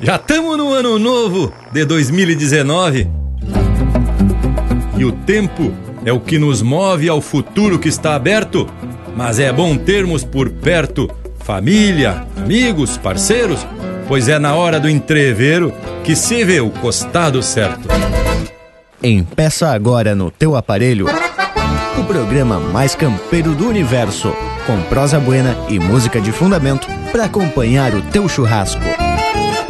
Já estamos no ano novo de 2019 e o tempo é o que nos move ao futuro que está aberto, mas é bom termos por perto família, amigos, parceiros, pois é na hora do entrevero que se vê o costado certo. Empeça agora no teu aparelho o programa mais campeiro do universo, com prosa buena e música de fundamento para acompanhar o teu churrasco.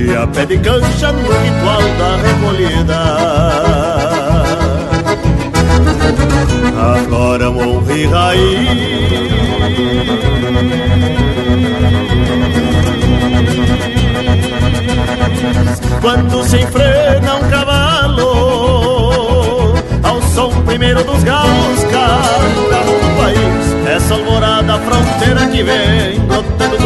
O dia pede cancha no ritual da recolhida. Agora e raiz. Quando se enfrena um cavalo ao som primeiro dos galos cada do país essa alvorada fronteira que vem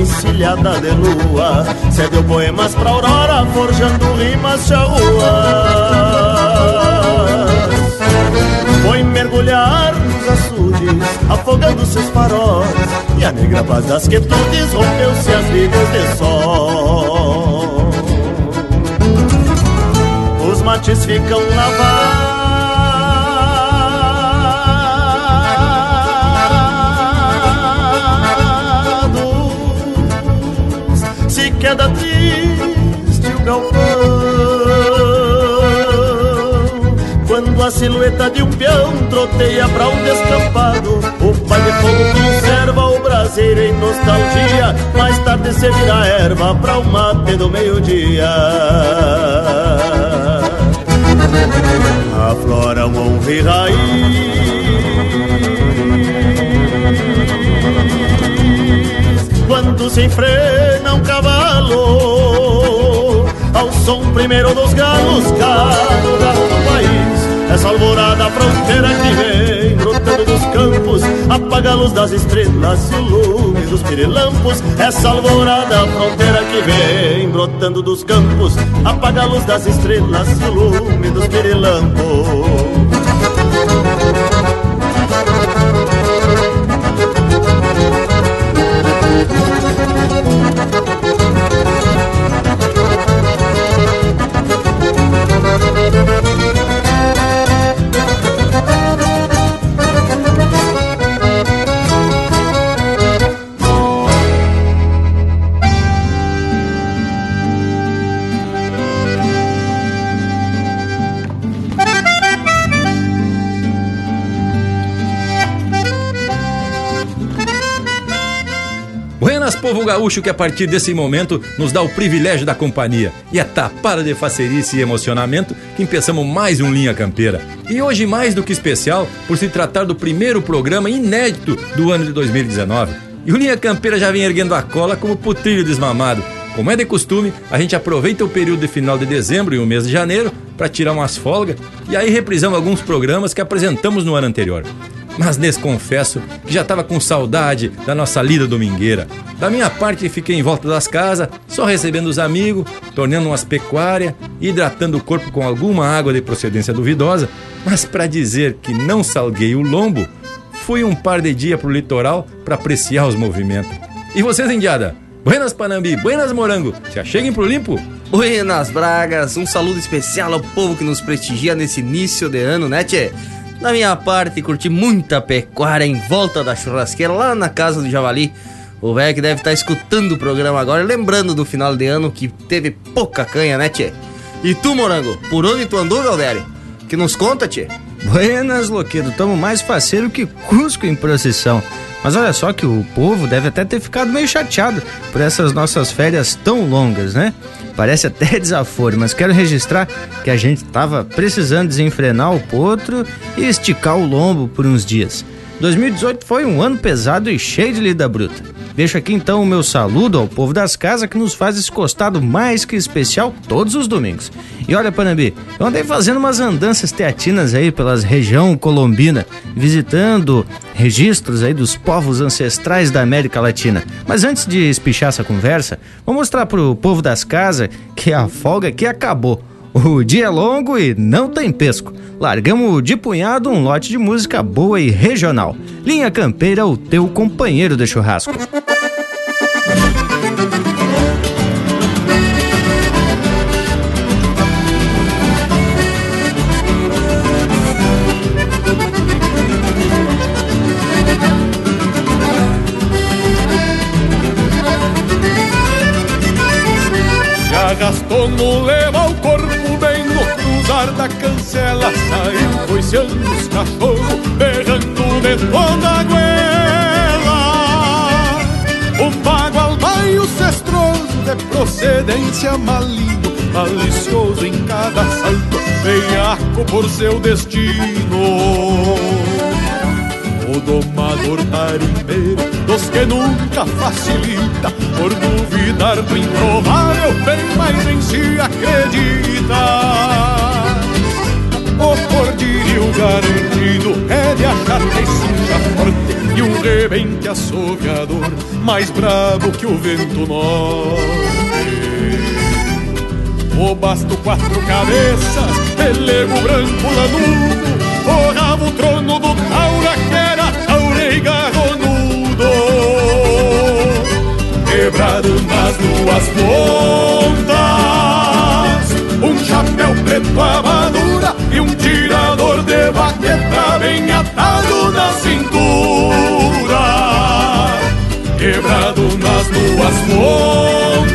encilhada de lua. Cedeu poemas pra aurora, forjando rimas charruas Foi mergulhar nos açudes, afogando seus faróis. E a negra paz das quietudes rompeu-se as vidas de sol Os mates ficam lavados queda triste o galpão. Quando a silhueta de um peão troteia pra um descampado O pai de fogo conserva o braseiro em nostalgia. Mais tarde se vira erva pra o mate do meio-dia. Aflora um honra e raiz. Quando se enfrena Ao som primeiro dos galos Cada do país. Essa alvorada fronteira que vem Brotando dos campos Apaga a luz das estrelas E o lume dos pirilampos. Essa alvorada fronteira que vem Brotando dos campos Apaga a luz das estrelas E o lume dos pirilampos gaúcho, que a partir desse momento nos dá o privilégio da companhia. E é tapada de facerice e emocionamento que empeçamos mais um Linha Campeira. E hoje mais do que especial, por se tratar do primeiro programa inédito do ano de 2019. E o Linha Campeira já vem erguendo a cola como putrilho desmamado. Como é de costume, a gente aproveita o período de final de dezembro e o mês de janeiro para tirar umas folgas e aí reprisamos alguns programas que apresentamos no ano anterior. Mas lhes confesso que já estava com saudade da nossa lida domingueira. Da minha parte, fiquei em volta das casas, só recebendo os amigos, tornando umas pecuárias, hidratando o corpo com alguma água de procedência duvidosa, mas para dizer que não salguei o lombo, fui um par de dias pro litoral para apreciar os movimentos. E vocês, Indiada? Buenas Panambi, buenas Morango, se acheguem pro limpo? Buenas Bragas, um saludo especial ao povo que nos prestigia nesse início de ano, né, tchê? Da minha parte, curti muita pecuária em volta da churrasqueira lá na casa do Javali. O velho que deve estar tá escutando o programa agora, lembrando do final de ano que teve pouca canha, né, tchê? E tu, Morango, por onde tu andou, Galdério? Que nos conta, tchê? Buenas, Loquedo, tamo mais faceiro que Cusco em procissão. Mas olha só que o povo deve até ter ficado meio chateado por essas nossas férias tão longas, né? Parece até desaforo, mas quero registrar que a gente tava precisando desenfrenar o potro e esticar o lombo por uns dias. 2018 foi um ano pesado e cheio de lida bruta. Deixo aqui então o meu saludo ao povo das casas que nos faz esse costado mais que especial todos os domingos. E olha, Panambi, eu andei fazendo umas andanças teatinas aí pelas região colombina, visitando registros aí dos povos ancestrais da América Latina. Mas antes de espichar essa conversa, vou mostrar pro povo das casas que a folga aqui acabou. O dia é longo e não tem pesco. Largamos de punhado um lote de música boa e regional. Linha Campeira, o teu companheiro de churrasco. No leva o corpo bem no cruzar da cancela. Saiu coiceando os cachorros, berrando de toda a goela Um bagual baio cestroso de procedência maligno Malicioso em cada salto, veiaco por seu destino. O domador tarimbeiro dos que nunca facilita Por duvidar do improvável, bem mais em si acredita. O cordilho garantido é de achar que suja forte E um rebente assoviador mais bravo que o vento norte. O basto quatro cabeças, pelego branco lanudo Forrava o trono do taura Nas duas pontas. Um chapéu preto amadura E um tirador de baqueta Bem atado na cintura. Quebrado nas duas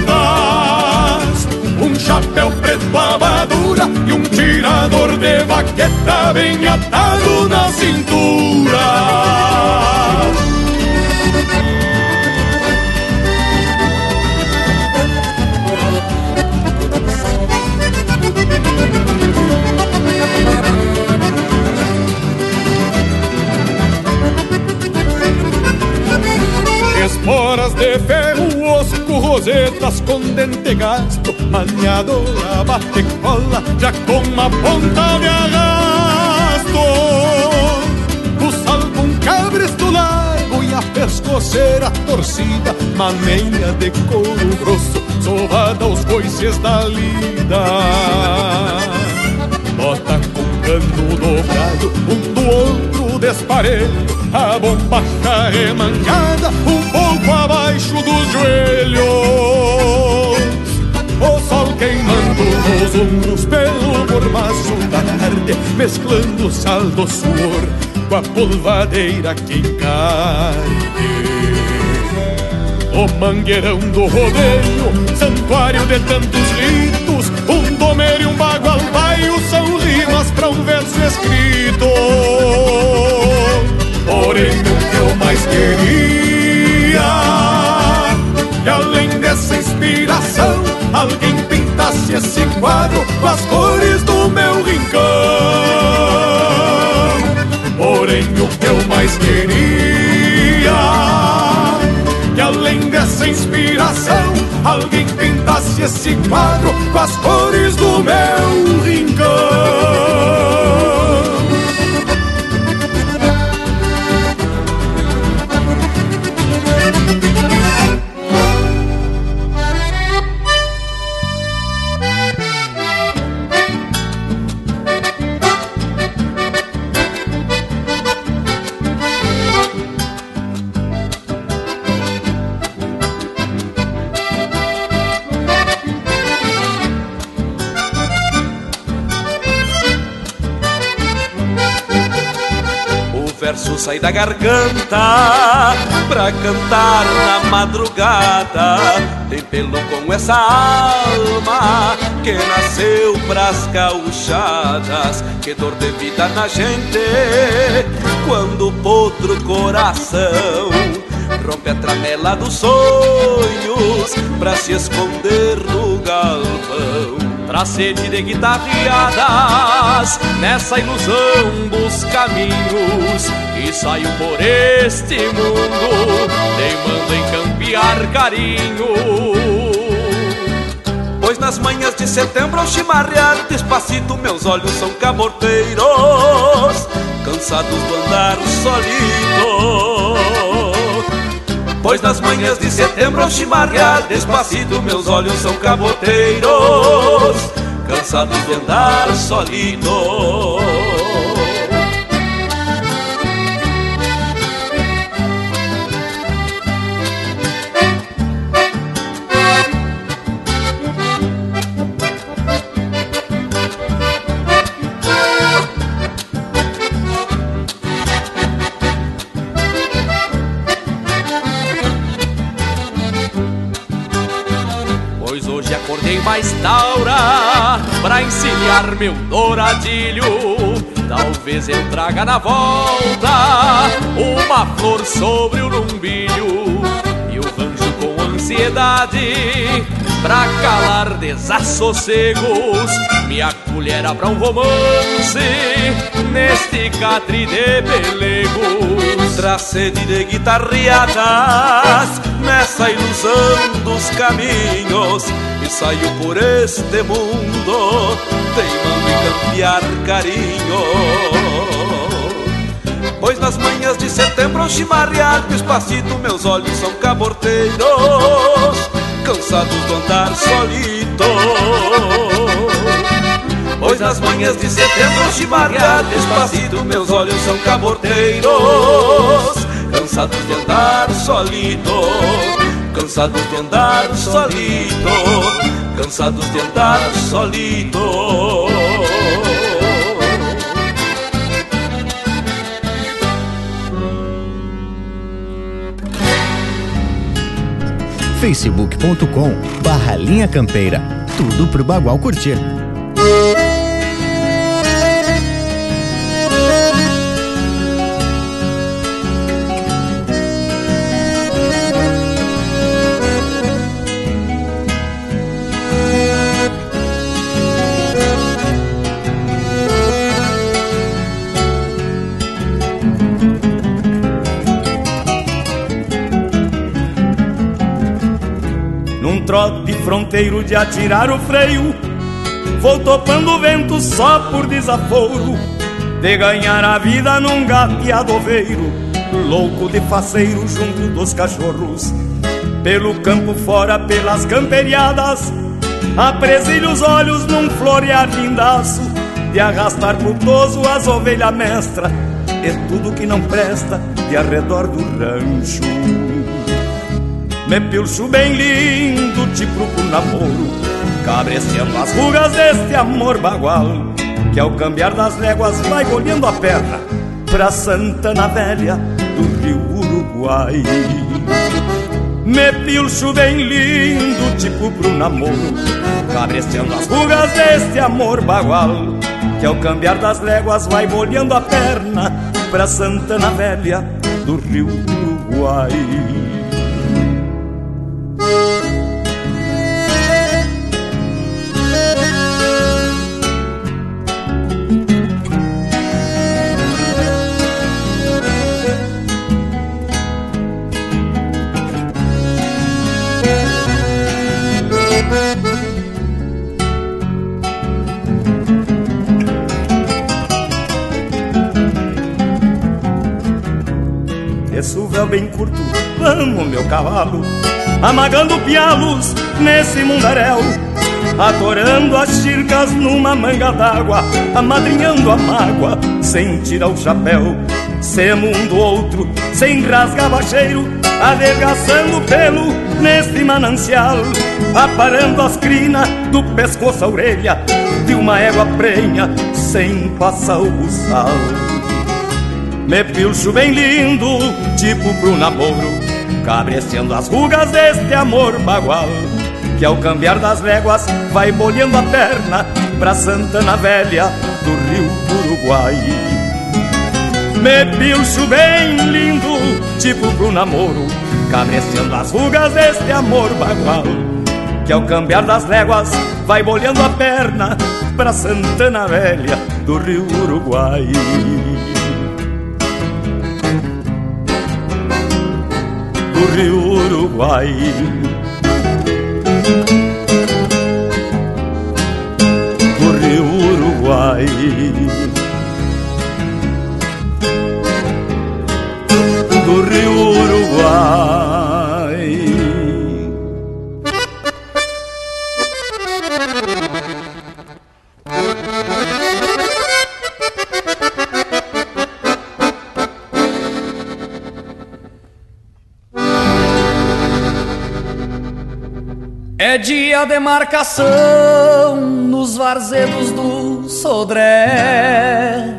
pontas. Um chapéu preto amadura E um tirador de baqueta bem atado na cintura. Esporas de ferro, osco, rosetas com dente gasto Maniadora, bate cola, já com uma ponta de arrasto. O salvo cabresto largo e a pescoceira torcida Maneira de couro grosso, sovada aos coices da lida. Bota com cano dobrado, um do outro desparelho a bombacha remangada um pouco abaixo dos joelhos. O sol queimando nos ombros pelo mormaço da tarde, mesclando sal do suor com a polvadeira que encarne. O mangueirão do rodeio, santuário de tantos ritos, um domeiro e um bagual são rimas para um verso escrito. Porém o que eu mais queria. E além dessa inspiração Alguém pintasse esse quadro Com as cores do meu rincão. Porém o que eu mais queria. E além dessa inspiração Alguém pintasse esse quadro Com as cores do meu rincão sai da garganta pra cantar na madrugada. Tem pelo com essa alma que nasceu pras gauchadas. Que dor de vida na gente quando potro coração rompe a tramela dos sonhos pra se esconder no galpão. Pra sede de guitarreadas Nessa ilusão dos caminhos E saio por este mundo Teimando em campear carinho. Pois nas manhãs de setembro ao chimarrear Despacito meus olhos são camorteiros Cansados do andar solito Pois nas manhãs de setembro ao chimarrear Despacito meus olhos são caboteiros Cansados de andar solito pra encilhar meu douradilho. Talvez eu traga na volta uma flor sobre o lumbilho e o rancho com ansiedade pra calar desassossegos. Minha colher pra um romance neste catre de pelegos. Traz sede de guitarreadas nessa ilusão dos caminhos saio por este mundo teimando em campear carinho. Pois nas manhãs de setembro ao chimarrear despacito meus olhos são caborteiros Cansados de andar solito Pois nas manhãs de setembro ao chimarrear despacito meus olhos são caborteiros Cansados de andar solito Cansados de andar solito Cansados de andar solito facebook.com barra linha campeira. Tudo pro Bagual curtir. Trote fronteiro de atirar o freio. Vou topando o vento só por desaforo De ganhar a vida num gateadoveiro Louco de faceiro junto dos cachorros. Pelo campo fora, pelas camperiadas Apresilho os olhos num florear lindaço De arrastar frutoso as ovelhas mestra É tudo que não presta de arredor do rancho me pilcho bem lindo, te procuro namoro. Cabreceando as rugas deste amor bagual Que ao cambiar das léguas vai olhando a perna Pra Santana Velha do Rio Uruguai. Me pilcho bem lindo, tipo pro namoro. Cabreceando as rugas deste amor bagual Que ao cambiar das léguas vai molhando a perna Pra Santana Velha do Rio Uruguai bem curto, vamos meu cavalo, amagando pialos nesse mundaréu, atorando as chircas numa manga d'água, amadrinhando a mágoa sem tirar o chapéu, semo um do outro, sem rasgar bacheiro, adelgaçando pelo neste manancial, aparando as crinas do pescoço à orelha de uma égua prenha sem passar o buçal. Me pilcho bem lindo, tipo pro namoro Cabrecendo as rugas deste amor bagual Que ao cambiar das léguas vai molhando a perna Pra Santana Velha do Rio Uruguai. Me pilcho bem lindo, tipo pro namoro Cabrecendo as rugas deste amor bagual Que ao cambiar das léguas vai molhando a perna Pra Santana Velha do Rio Uruguai Rio Uruguai. O Rio Uruguai. Do Rio Uruguai. Dia de marcação nos varzedos do Sodré.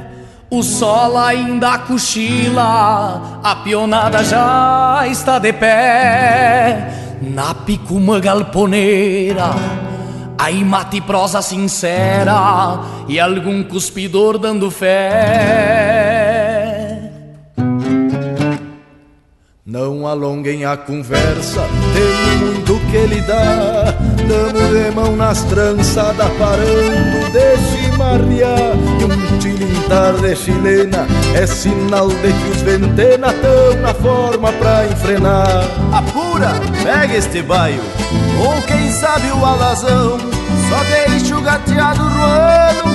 O sol ainda cochila, a pionada já está de pé. Na picuma galponeira, aí mate prosa sincera e algum cuspidor dando fé. Não alonguem a conversa, tem muito que dá. Damos de mão nas trançadas, parando de chimarrear. E um tilintar de chilena é sinal de que os ventena tão na forma pra enfrenar. Apura, pega este baio, ou quem sabe o alazão. Só deixa o gateado roando,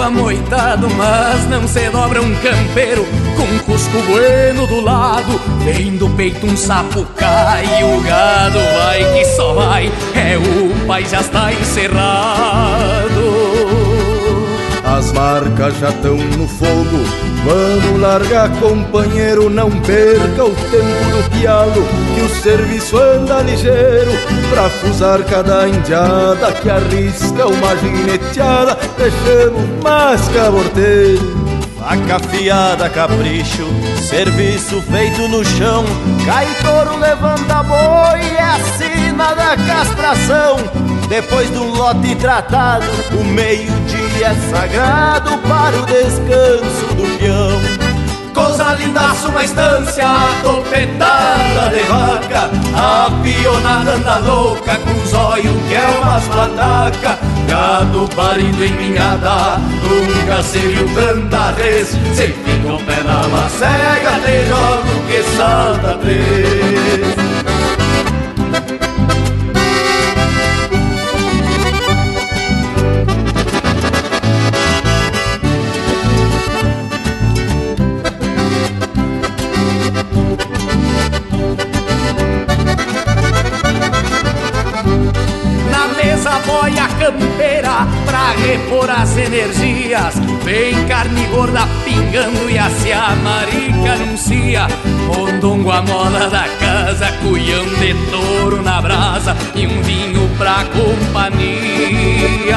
Amoitado Mas não se dobra um campeiro. Com cusco bueno do lado Vem do peito um sapo cai O gado vai que só vai É o pai já está encerrado. As marcas já estão no fogo Vamos largar, companheiro, não perca o tempo do pialo Que o serviço anda ligeiro Pra fusar cada indiada Que arrisca uma gineteada Deixamos mais caborteiro Faca afiada, capricho, serviço feito no chão. Cai touro, levanta boi, é a da castração. Depois do lote tratado, o é sagrado para o descanso do peão. Coisa lindaça, uma estância topetada de vaca A pionada anda louca com olhos que é umas pataca Gado parido em minhada, nunca se viu tanta vez Se fica o pé na macega, te jogo que salta três energias. Vem carne gorda pingando e a a marica anuncia. Mondongo a moda da casa, cuião de touro na brasa e um vinho pra companhia.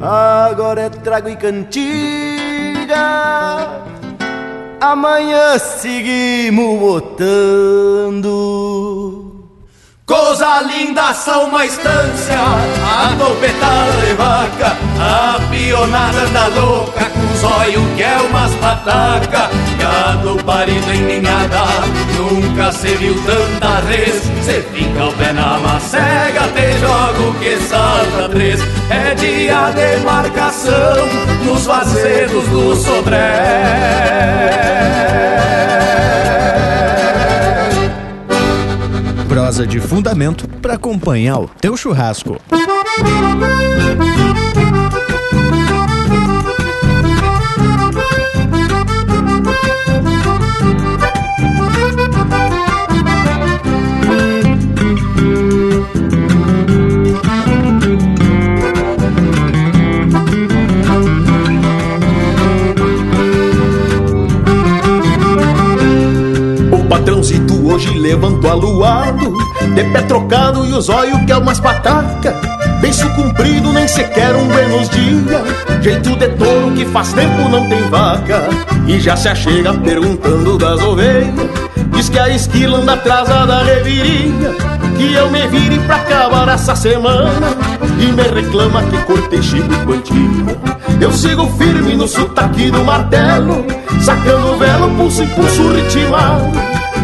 Agora é trago e cantiga. Amanhã seguimos botando. Coisa linda são uma estância, a topetada de vaca, a pionada anda louca, com zóio que é umas pataca, gado parido em ninhada, nunca se viu tanta res, cê fica o pé na macega, te jogo que salta três, é dia de marcação, nos vazedos do Sodré. prosa de fundamento para acompanhar o teu churrasco. Hoje levantou aluado De pé trocado e os olhos que é umas pataca. Beiço comprido, nem sequer um Buenos dia Jeito de touro que faz tempo não tem vaca. E já se achega perguntando das ovelhas. Diz que a esquila anda atrasada da reviria. Que eu me vire pra acabar essa semana. E me reclama que cortei chico quantia. Eu sigo firme no sotaque do martelo Sacando o velo, pulso e pulso ritmado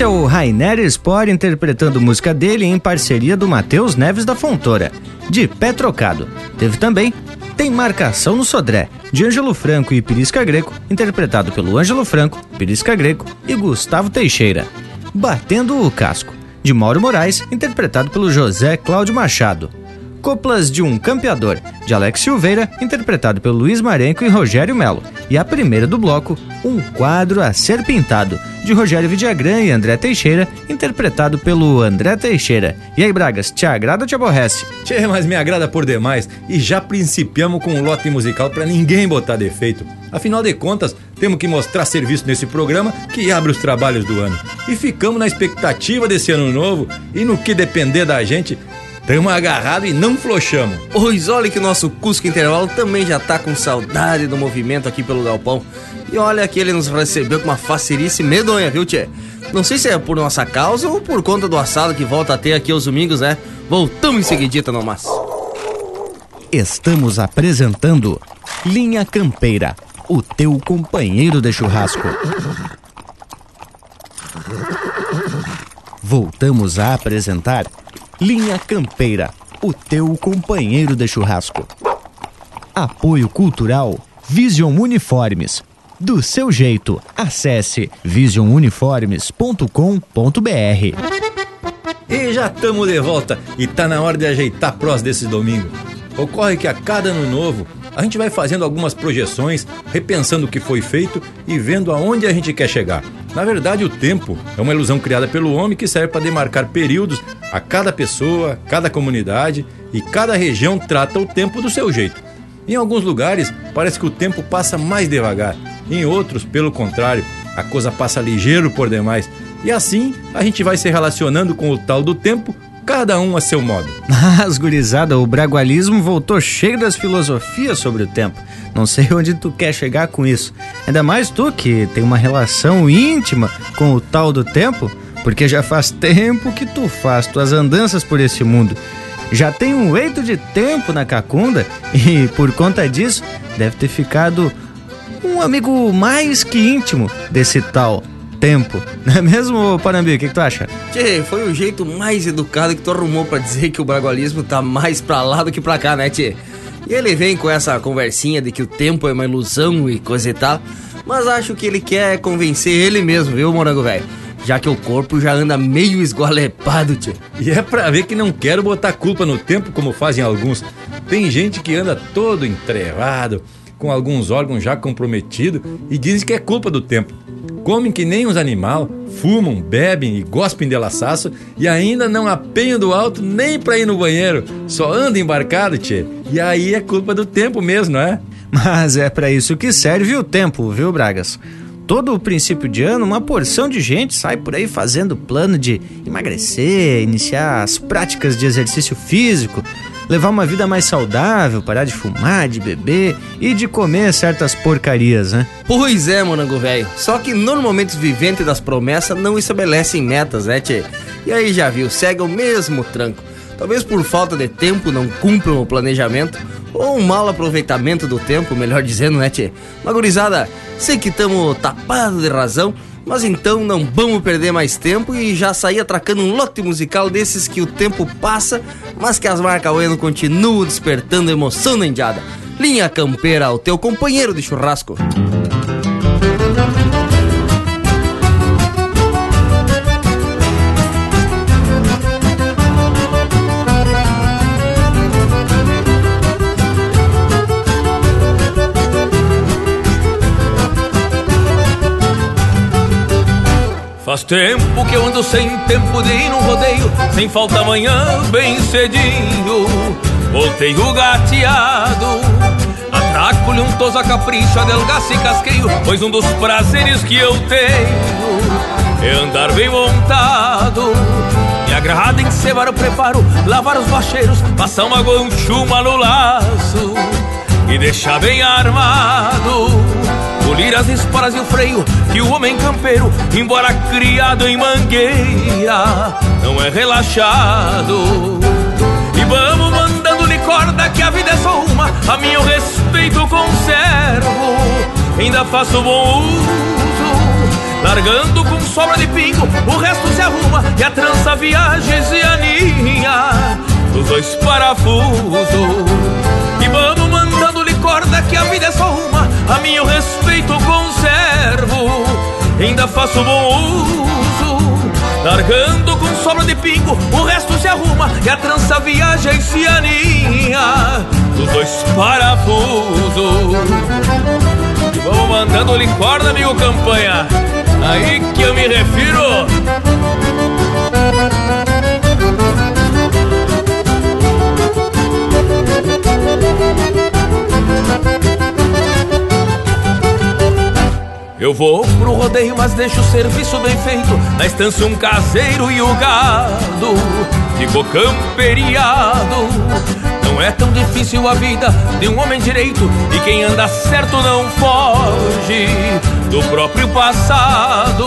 Esse é o Rainer Sport interpretando música dele em parceria do Matheus Neves da Fontoura, de Pé Trocado. Teve também Tem Marcação no Sodré, de Ângelo Franco e Pirisca Greco, interpretado pelo Ângelo Franco, Pirisca Greco e Gustavo Teixeira. Batendo o Casco, de Mauro Moraes, interpretado pelo José Cláudio Machado. Coplas de um Campeador, de Alex Silveira, interpretado pelo Luiz Marenco e Rogério Melo. E a primeira do bloco, Um Quadro a Ser Pintado, de Rogério Vidagrã e André Teixeira, interpretado pelo André Teixeira. E aí, Bragas, te agrada ou te aborrece? Tchê, mas me agrada por demais e já principiamos com um lote musical para ninguém botar defeito. Afinal de contas, temos que mostrar serviço nesse programa que abre os trabalhos do ano. E ficamos na expectativa desse ano novo e no que depender da gente, Estamos agarrados e não flochamos. Pois olha que o nosso Cusco Intervalo também já tá com saudade do movimento aqui pelo galpão. E olha que ele nos recebeu com uma facerice medonha, viu, Tchê? Não sei se é por nossa causa ou por conta do assado que volta a ter aqui aos domingos, né? Voltamos em seguidita, não mas. Estamos apresentando Linha Campeira, o teu companheiro de churrasco. Voltamos a apresentar Linha Campeira, o teu companheiro de churrasco. Apoio Cultural Vision Uniformes. Do seu jeito, acesse visionuniformes.com.br. E já estamos de volta e tá na hora de ajeitar a prós desse domingo. Ocorre que a cada ano novo a gente vai fazendo algumas projeções, repensando o que foi feito e vendo aonde a gente quer chegar. Na verdade, o tempo é uma ilusão criada pelo homem que serve para demarcar períodos a cada pessoa, cada comunidade e cada região trata o tempo do seu jeito. Em alguns lugares, parece que o tempo passa mais devagar, em outros, pelo contrário, a coisa passa ligeiro por demais. E assim, a gente vai se relacionando com o tal do tempo, cada um a seu modo. Mas, gurizada, o bragualismo voltou cheio das filosofias sobre o tempo. Não sei onde tu quer chegar com isso. Ainda mais tu que tem uma relação íntima com o tal do tempo, porque já faz tempo que tu faz tuas andanças por esse mundo já tem um eito de tempo na Cacunda e, por conta disso, deve ter ficado um amigo mais que íntimo desse tal tempo. Não é mesmo, Panambi? O que, que, tu acha? Tchê, foi o jeito mais educado que tu arrumou para dizer que o bragualismo tá mais pra lá do que pra cá, né, Tchê? E ele vem com essa conversinha de que o tempo é uma ilusão e coisa e tal, mas acho que ele quer convencer ele mesmo, viu, morango velho? já que o corpo já anda meio esgualepado, tio. E é pra ver que não quero botar culpa no tempo como fazem alguns. Tem gente que anda todo entrevado, com alguns órgãos já comprometidos e dizem que é culpa do tempo. Comem que nem uns animal, fumam, bebem e gospem de laçaço e ainda não apenham do alto nem pra ir no banheiro. Só anda embarcado, tchê. E aí é culpa do tempo mesmo, não é? Mas é para isso que serve o tempo, viu, Bragas? todo o princípio de ano, uma porção de gente sai por aí fazendo plano de emagrecer, iniciar as práticas de exercício físico, levar uma vida mais saudável, parar de fumar, de beber e de comer certas porcarias, né? Pois é, morango velho. Só que normalmente os viventes das promessas não estabelecem metas, né, tchê? E aí já viu, segue o mesmo tranco. Talvez por falta de tempo não cumpram o planejamento ou um mau aproveitamento do tempo, melhor dizendo, né, tchê? Mas gurizada, sei que estamos tapados de razão, mas então não vamos perder mais tempo e já sair atracando um lote musical desses que o tempo passa, mas que as marcas Ueno continuam despertando emoção na indiada. Linha Campeira, o teu companheiro de churrasco. Faz tempo que eu ando sem tempo de ir no rodeio, sem falta amanhã, bem cedinho. Voltei o gateado, atraco-lhe um tosa capricho, adelgaça e casqueio, pois um dos prazeres que eu tenho é andar bem montado. Me agrada em cebar o preparo, lavar os bacheiros, passar uma gonchuma no laço e deixar bem armado polir as esporas e o freio que o homem campeiro, embora criado em mangueira, não é relaxado. E vamos mandando-lhe corda que a vida é só uma, a meu respeito conservo, ainda faço bom uso, largando com sobra de pingo, o resto se arruma e a trança viagens e aninha dos dois parafusos. E vamos mandando-lhe corda que a vida é só uma, a meu respeito conservo, ainda faço bom uso. Largando com sobra de pingo, o resto se arruma e a trança viaja e se aninha dos dois parafusos. E vamos mandando-lhe corda, amigo campanha, aí que eu me refiro. Eu vou pro rodeio, mas deixo o serviço bem feito. Na estância um caseiro e o gado ficou camperiado. Não é tão difícil a vida de um homem direito. E quem anda certo não foge do próprio passado.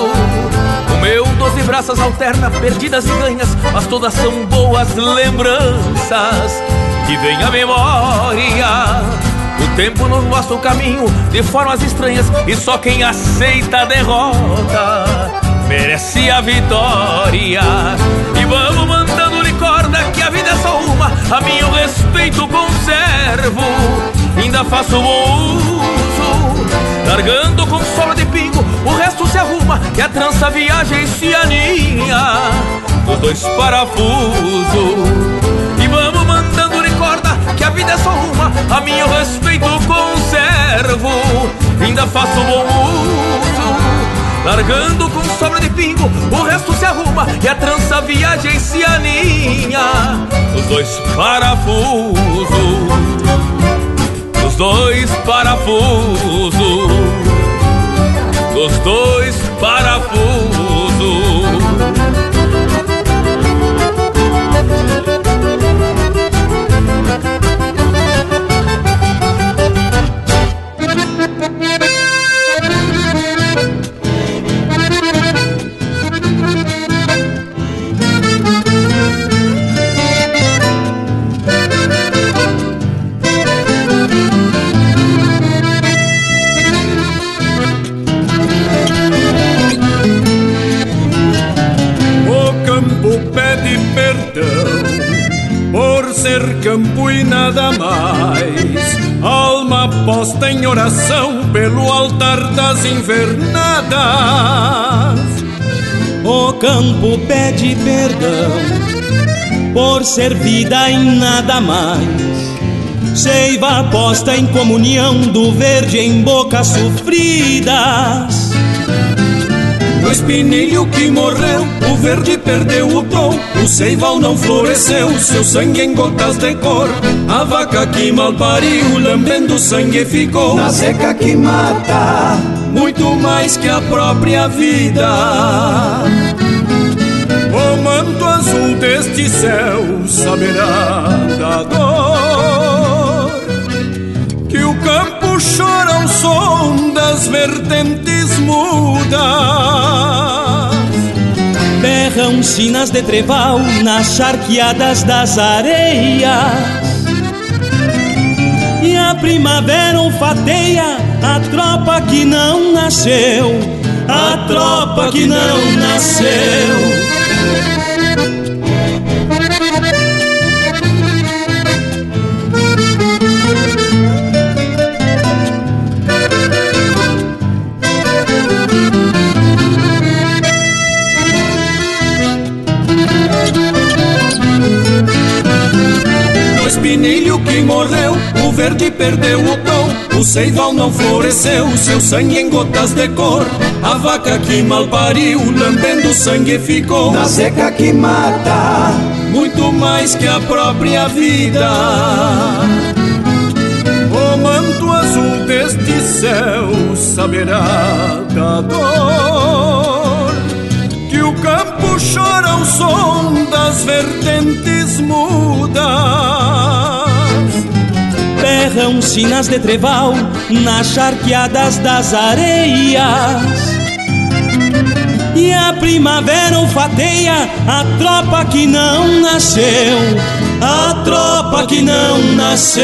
O meu doze braças alterna perdidas e ganhas, mas todas são boas lembranças que vem a memória. O tempo nos mostra o caminho de formas estranhas e só quem aceita a derrota merece a vitória. E vamos mandando recorda que a vida é só uma, a meu respeito conservo, ainda faço bom uso, largando com sobra de pingo, o resto se arruma e a trança viagem se aninha dos dois parafusos. E vamos mandando que a vida é só uma, a meu respeito conservo, ainda faço bom uso. Largando com sobra de pingo, o resto se arruma e a trança viagem se aninha. Os dois parafusos, os dois parafusos, os dois parafusos. Campo e nada mais. Alma posta em oração pelo altar das invernadas. O campo pede perdão por ser vida em nada mais. Seiva posta em comunhão do verde em bocas sofridas. No espinilho que morreu, o verde perdeu o tom, o seival não floresceu, seu sangue em gotas de cor. A vaca que mal pariu, lambendo sangue ficou. Na seca que mata, muito mais que a própria vida. O manto azul deste céu saberá da dor que o campo chora ao som das vertentes mudas. Berram sinas de treval nas charqueadas das areias. E a primavera olfateia a tropa que não nasceu, a tropa que não nasceu. Espinilho que morreu, o verde perdeu o tom, o seival não floresceu, seu sangue em gotas de cor. A vaca que mal pariu, lambendo sangue ficou. Na seca que mata, muito mais que a própria vida. O manto azul deste céu saberá da dor que o campo chora ao som das vertentes mudas. Berram sinas de treval nas charqueadas das areias. E a primavera olfateia a tropa que não nasceu, a tropa que não nasceu.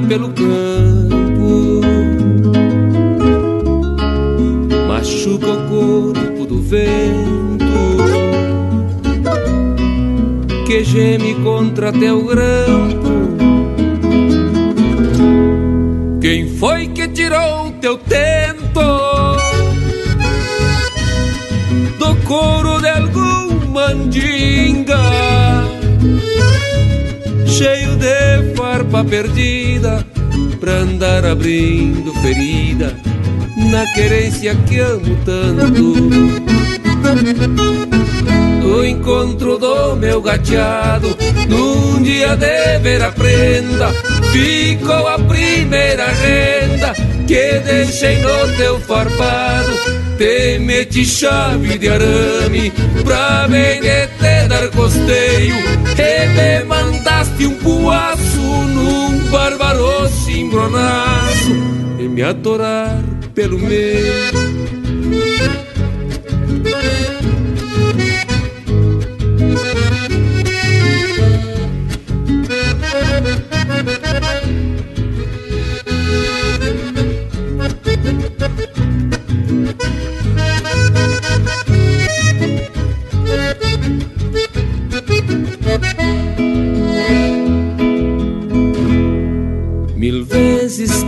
Pelo querência que amo tanto O encontro do meu gateado Num dia de ver a prenda Ficou a primeira renda Que deixei no teu farpado. Te meti chave de arame pra bem de te dar costeio e me mandaste um puaço num bárbaro cimbronaço e me atorar pelo meio.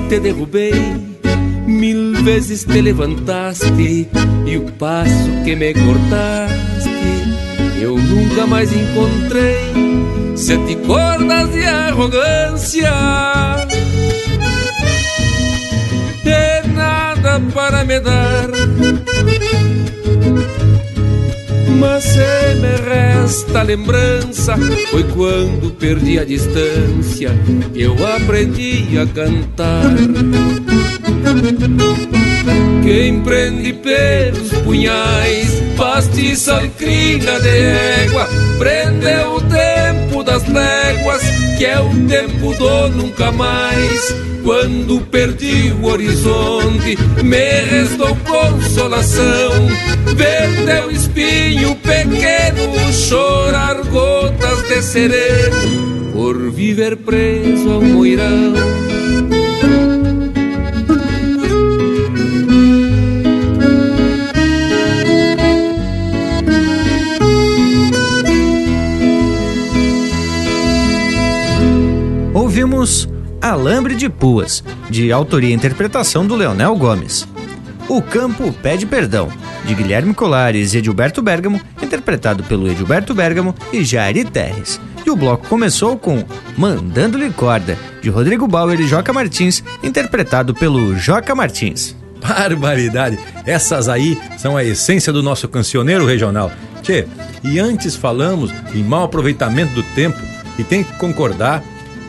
Te derrubei, mil vezes te levantaste e o passo que me cortaste eu nunca mais encontrei. Sete cordas de arrogância, de nada para me dar. Mas se me resta lembrança Foi quando perdi a distância. Eu aprendi a cantar Quem prende pelos punhais Pastiça e crina de égua Prendeu o tempo das léguas Que é o tempo do nunca mais quando perdi o horizonte, me restou consolação. Ver teu espinho pequeno chorar gotas de sereno por viver preso ao moirão. Ouvimos Alambre de Puas, de autoria e interpretação do Leonel Gomes. O Campo Pede Perdão, de Guilherme Colares e Edilberto Bergamo, interpretado pelo Edilberto Bergamo e Jari Terres. E o bloco começou com Mandando-lhe Corda, de Rodrigo Bauer e Joca Martins, interpretado pelo Joca Martins. Barbaridade! Essas aí são a essência do nosso cancioneiro regional. Tchê, e antes falamos em mau aproveitamento do tempo, e tem que concordar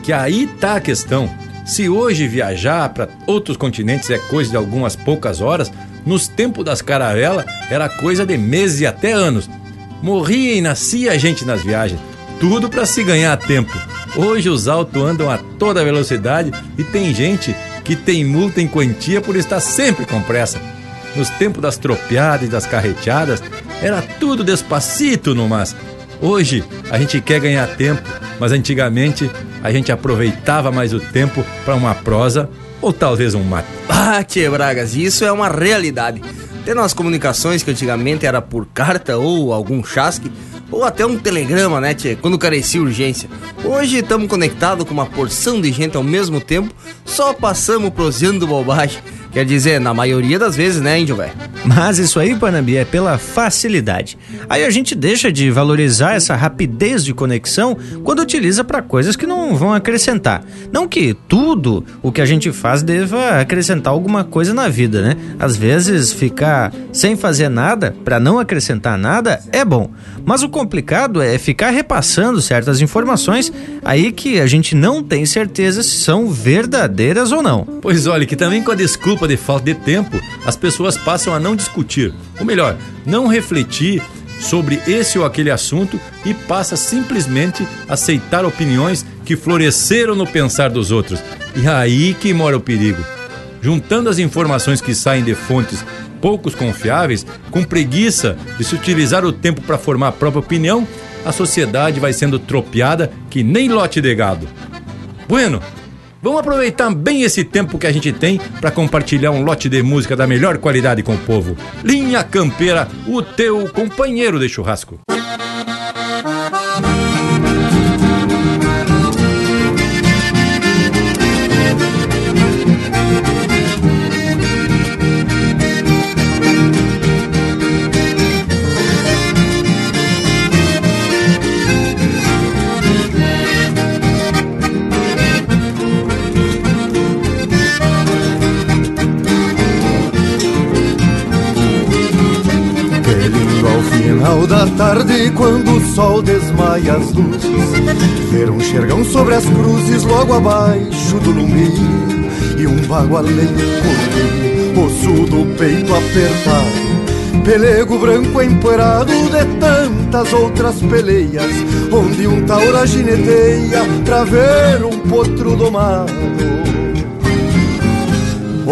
que aí tá a questão. Se hoje viajar para outros continentes é coisa de algumas poucas horas, nos tempos das caravelas era coisa de meses e até anos. Morria e nascia gente nas viagens, tudo para se ganhar tempo. Hoje os autos andam a toda velocidade e tem gente que tem multa em quantia por estar sempre com pressa. Nos tempos das tropeadas e das carreteadas, era tudo despacito no mas. Hoje a gente quer ganhar tempo, mas antigamente a gente aproveitava mais o tempo para uma prosa ou talvez um mate. Ah, Tchê Bragas, isso é uma realidade. Tem nas comunicações que antigamente era por carta ou algum chasque, ou até um telegrama, né, Tchê? Quando carecia urgência. Hoje estamos conectados com uma porção de gente ao mesmo tempo, só passamos prosseando bobagem. Quer dizer, na maioria das vezes, né, índio velho? Mas isso aí, Panambi, é pela facilidade. Aí a gente deixa de valorizar essa rapidez de conexão quando utiliza para coisas que não vão acrescentar. Não que tudo o que a gente faz deva acrescentar alguma coisa na vida, né? Às vezes ficar sem fazer nada para não acrescentar nada é bom. Mas o complicado é ficar repassando certas informações aí que a gente não tem certeza se são verdadeiras ou não. Pois olha, que também com a desculpa de falta de tempo, as pessoas passam a não discutir, ou melhor, não refletir sobre esse ou aquele assunto e passa simplesmente a aceitar opiniões que floresceram no pensar dos outros. E aí que mora o perigo. Juntando as informações que saem de fontes poucos confiáveis, com preguiça de se utilizar o tempo para formar a própria opinião, a sociedade vai sendo tropeada que nem lote de gado. Bueno, Vamos aproveitar bem esse tempo que a gente tem para compartilhar um lote de música da melhor qualidade com o povo. Linha Campeira, o teu companheiro de churrasco. Da tarde, quando o sol desmaia as luzes, ver um xergão sobre as cruzes logo abaixo do lume e um bagual correr, osso do peito apertado, pelego branco empoeirado de tantas outras peleias, onde um taura gineteia pra ver um potro domado.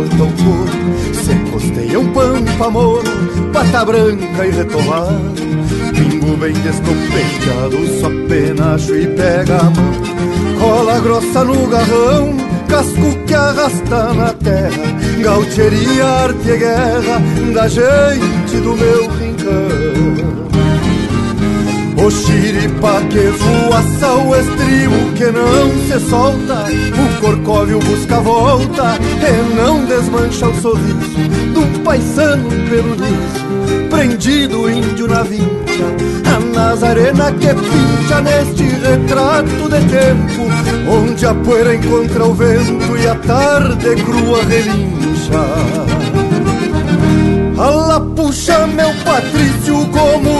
volta ao corpo Se costeia um pampa moro, pata branca e retomado Pingo bem descompenteado, só penacho e pega a mão. Cola grossa no garrão, casco que arrasta na terra. Gaucheria, arte e guerra da gente do meu rincão o xiripa que voaça o estribo que não se solta. O corcóvio busca volta e não desmancha o sorriso um paisano pelo liso, prendido índio na vincha A Nazarena que pincha neste retrato de tempo Onde a poeira encontra o vento e a tarde crua relincha. Ala puxa meu Patrício, como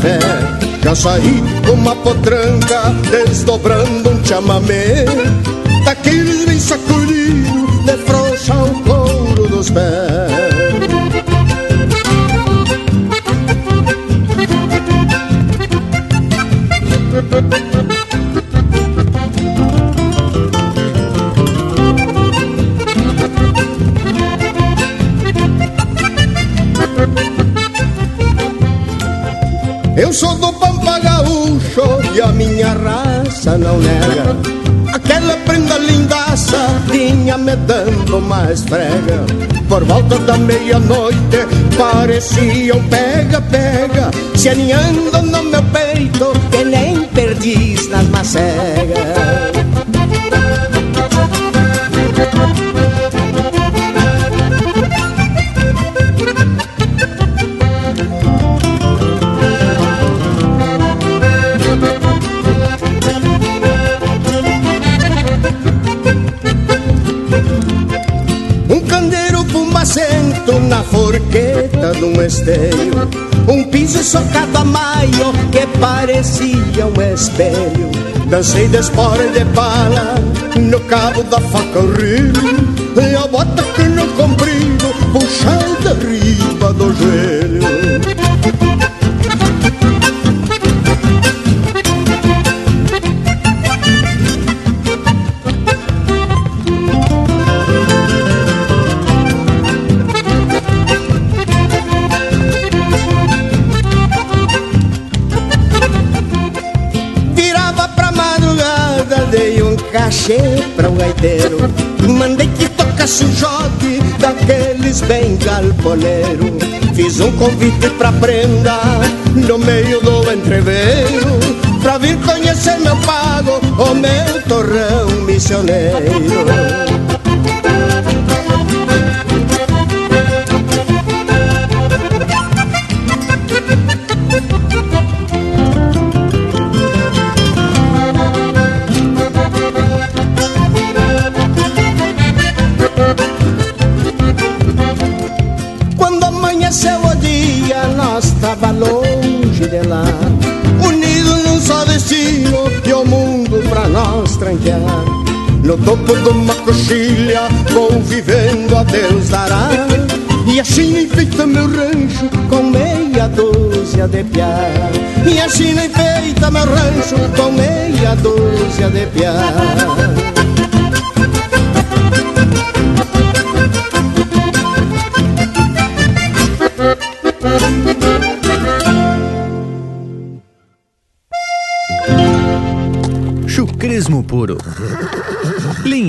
Santa Fé. Já saí com uma potranca desdobrando um chamamé Daqueles bem sacudido de frouxa o couro dos pés não nega. Aquela prenda lindaça vinha me dando mais frega. Por volta da meia-noite parecia um pega-pega Se aninhando no meu peito que nem perdiz nas macegas de um esteio Um piso socado a maio que parecia um espelho. Dancei de espora e de pala no cabo da faca rio. E a bota que no comprido puxada riba do joelho cachê pra um gaiteiro. Mandei que tocasse um jogue daqueles bem galponeiro. Fiz um convite pra prenda no meio do entreveiro Pra vir conhecer meu pago, o meu torrão missioneiro tranquear No topo de uma coxilha, convivendo a Deus dará. E assim enfeita meu rancho com meia dúzia de piar E assim enfeita meu rancho com meia dúzia de piar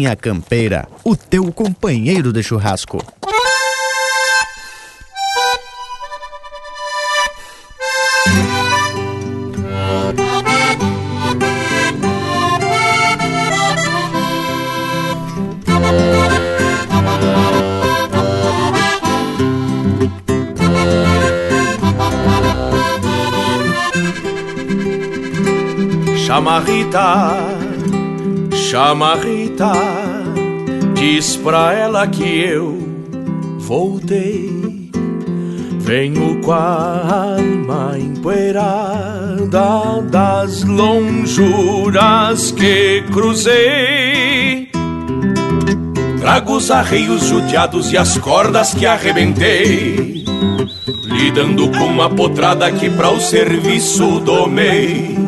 Linha Campeira, o teu companheiro de churrasco. Chama chama Rita, diz pra ela que eu voltei. Venho com a alma empoeirada das lonjuras que cruzei. Trago os arreios judiados e as cordas que arrebentei, lidando com uma potrada que pra o serviço domei.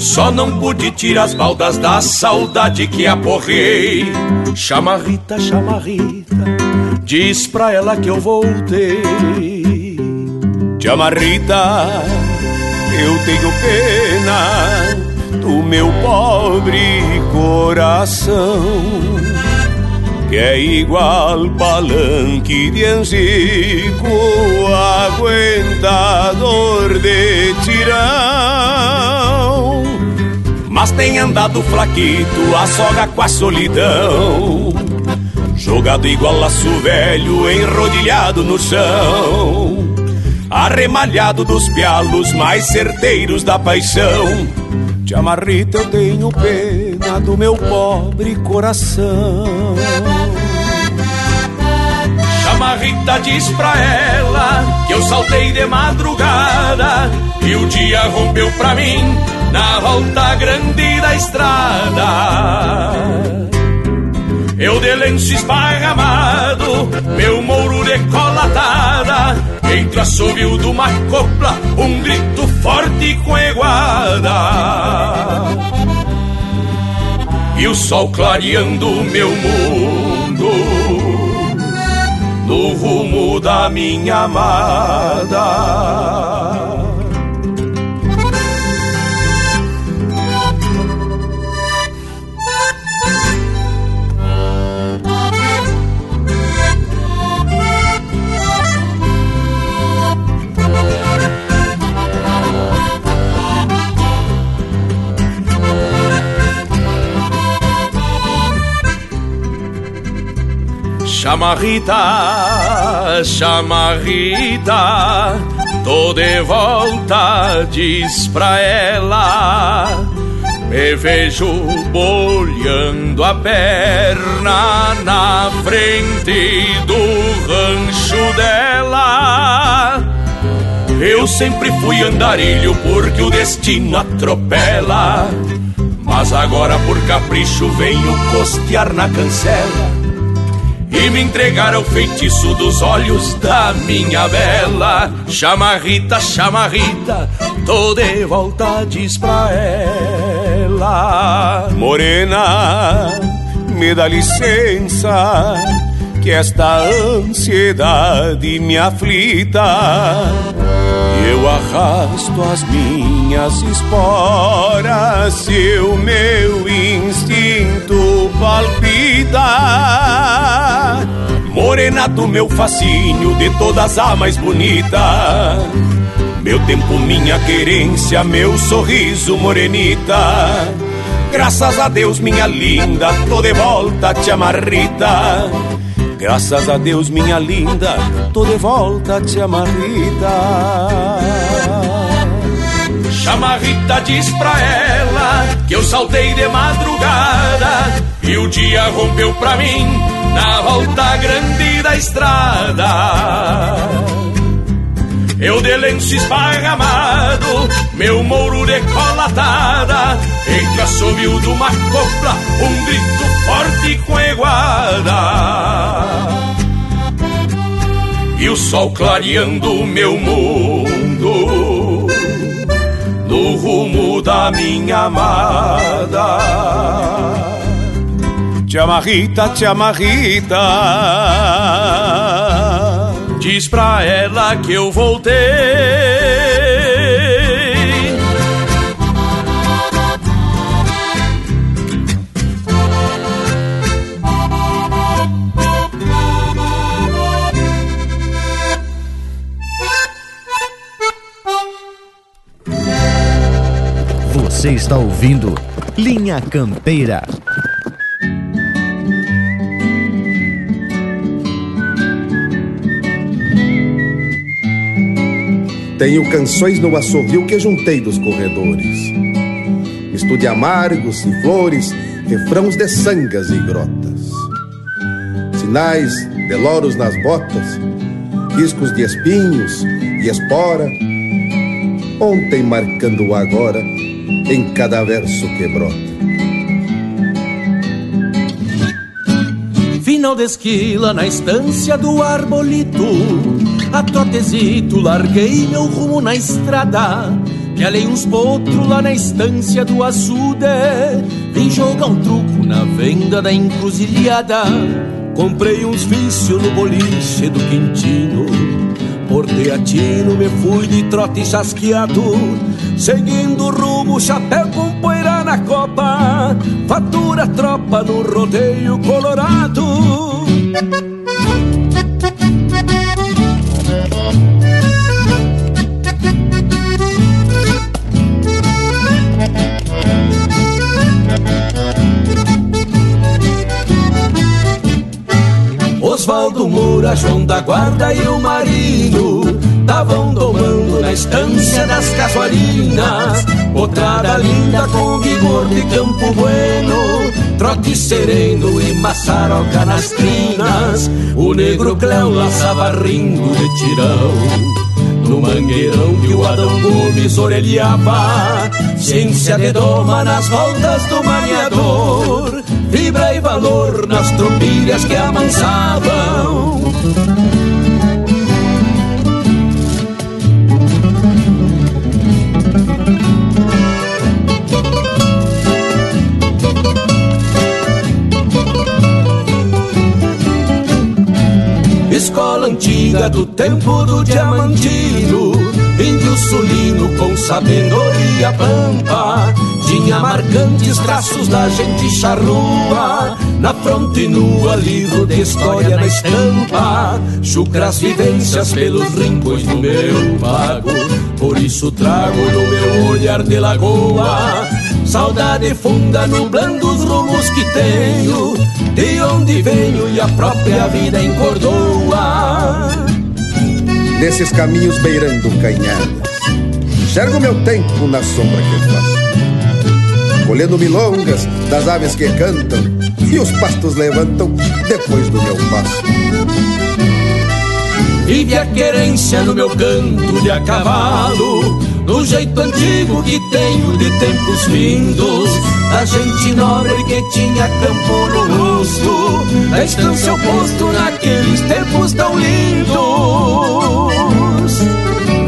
Só não pude tirar as baldas da saudade que aporrei. Chama Rita, chama Rita, diz pra ela que eu voltei. Chama Rita, eu tenho pena do meu pobre coração. Que é igual palanque de anzico, aguentador de tirão mas tem andado flaquito, a soga com a solidão. Jogado igual laço velho, enrodilhado no chão. Arremalhado dos pialos mais certeiros da paixão. De amarrita eu tenho pena do meu pobre coração. Chama Rita, diz pra ela que eu saltei de madrugada e o dia rompeu pra mim na volta grande da estrada. Eu de lenço esparramado, meu mouro decolatada, entre assobio de uma copla, um grito forte com eguada. E o sol clareando meu mundo, no rumo da minha amada. Chama Rita, chama Rita, tô de volta, diz pra ela. Me vejo bolhando a perna na frente do rancho dela. Eu sempre fui andarilho porque o destino atropela. Mas agora por capricho venho costear na cancela e me entregar ao feitiço dos olhos da minha bela. Chama Rita, chama Rita, tô de volta, diz pra ela. Morena, me dá licença, que esta ansiedade me aflita. Eu arrasto as minhas esporas e o meu instinto palpita. Morena do meu fascínio, de todas a mais bonita. Meu tempo, minha querência, meu sorriso, morenita. Graças a Deus, minha linda, tô de volta, te amarrita. Graças a Deus, minha linda, tô de volta, te amarrita. Chama Rita, diz pra ela que eu saltei de madrugada e o dia rompeu pra mim na volta grande da estrada. Eu de lenço esparramado, meu mouro decolatada, entre assobio de uma copla, um grito forte com eguada. E o sol clareando o meu mundo, no rumo da minha amada. Te amarrita, te amarrita. Diz pra ela que eu voltei. Você está ouvindo Linha Campeira. Tenho canções no assovio que juntei dos corredores. Misto de amargos e flores, refrãos de sangas e grotas. Sinais de loros nas botas, riscos de espinhos e espora. Ontem marcando o agora em cada verso que brota. Final de esquila na estância do arbolito A trotezito larguei meu rumo na estrada Pialei uns potros lá na estância do açude Vim jogar um truco na venda da encruzilhada. Comprei uns vícios no boliche do Quintino Portei a tino, me fui de trote chasqueado Seguindo rumo, chapéu com poeira na copa Fatura tropa no rodeio colorado Osvaldo Moura, João da Guarda e o Marinho Tavam domando na estância das casuarinas. Potrada linda com vigor de Campo Bueno Trote sereno e maçaroca nas trinas. O negro Cléo laçava rindo de tirão. No mangueirão que o Adão Gomes orelhava Ciência de doma nas voltas do maniador Vibra e valor nas tropilhas que amansavam. Escola antiga do tempo do diamantino Índio sulino com sabedoria pampa Tinha marcantes traços da gente charrua Na fronte nua, livro de história na estampa. Chucras vivências pelos rincões do meu pago Por isso trago no meu olhar de lagoa. Saudade funda nublando os rumos que tenho De onde venho e a própria vida encordoa. Nesses caminhos beirando canhadas Enxergo meu tempo na sombra que faço Colhendo milongas das aves que cantam E os pastos levantam depois do meu passo. Vive a querência no meu canto de a cavalo Do jeito antigo que tenho de tempos vindos. Da gente nobre que tinha campo no rosto Da estância oposto naqueles tempos tão lindos.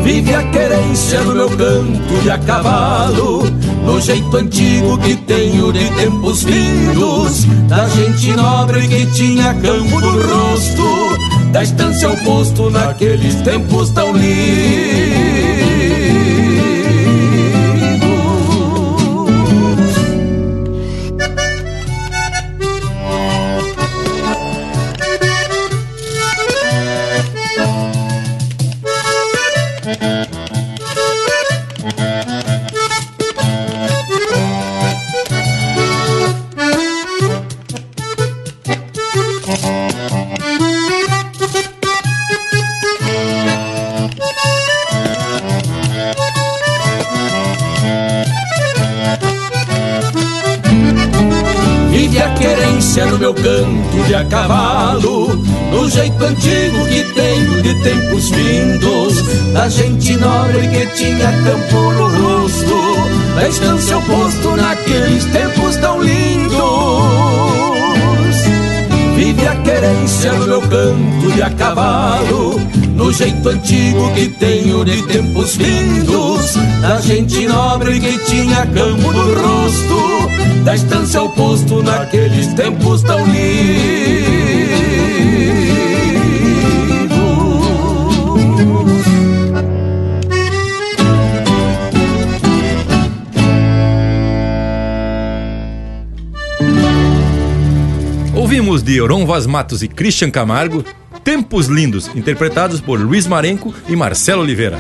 Vive a querência no meu canto de a cavalo No jeito antigo que tenho de tempos vindos Da gente nobre que tinha campo no rosto Da estância ao posto naqueles tempos tão lindos cavalo No jeito antigo que tenho de tempos vindos Da gente nobre que tinha campo no rosto Da estância oposto naqueles tempos tão lindos. Vive a querência no meu canto de a cavalo No jeito antigo que tenho de tempos vindos. Da gente nobre que tinha campo no rosto Da estância ao posto naqueles tempos tão lindos. Ouvimos de Euron Vaz Matos e Christian Camargo, Tempos Lindos, interpretados por Luiz Marenco e Marcelo Oliveira.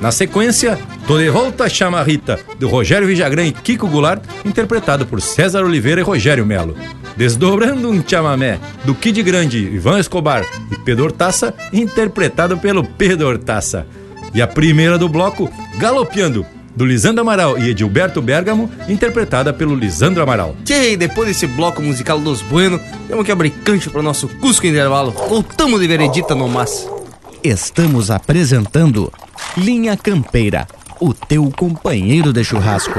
Na sequência, Tô de Volta Chamarrita, do Rogério Vijagrã e Kiko Goulart, interpretado por César Oliveira e Rogério Melo. Desdobrando um chamamé, do Kid Grande, Ivan Escobar e Pedro Hortaça, interpretado pelo Pedro Hortaça. E a primeira do bloco, Galopeando, do Lisandro Amaral e Edilberto Bergamo, interpretada pelo Lisandro Amaral. Tchê, depois desse bloco musical dos Bueno, temos que abrir cancha para o nosso Cusco Intervalo. Voltamos de veredita no mas. Estamos apresentando Linha Campeira, o teu companheiro de churrasco.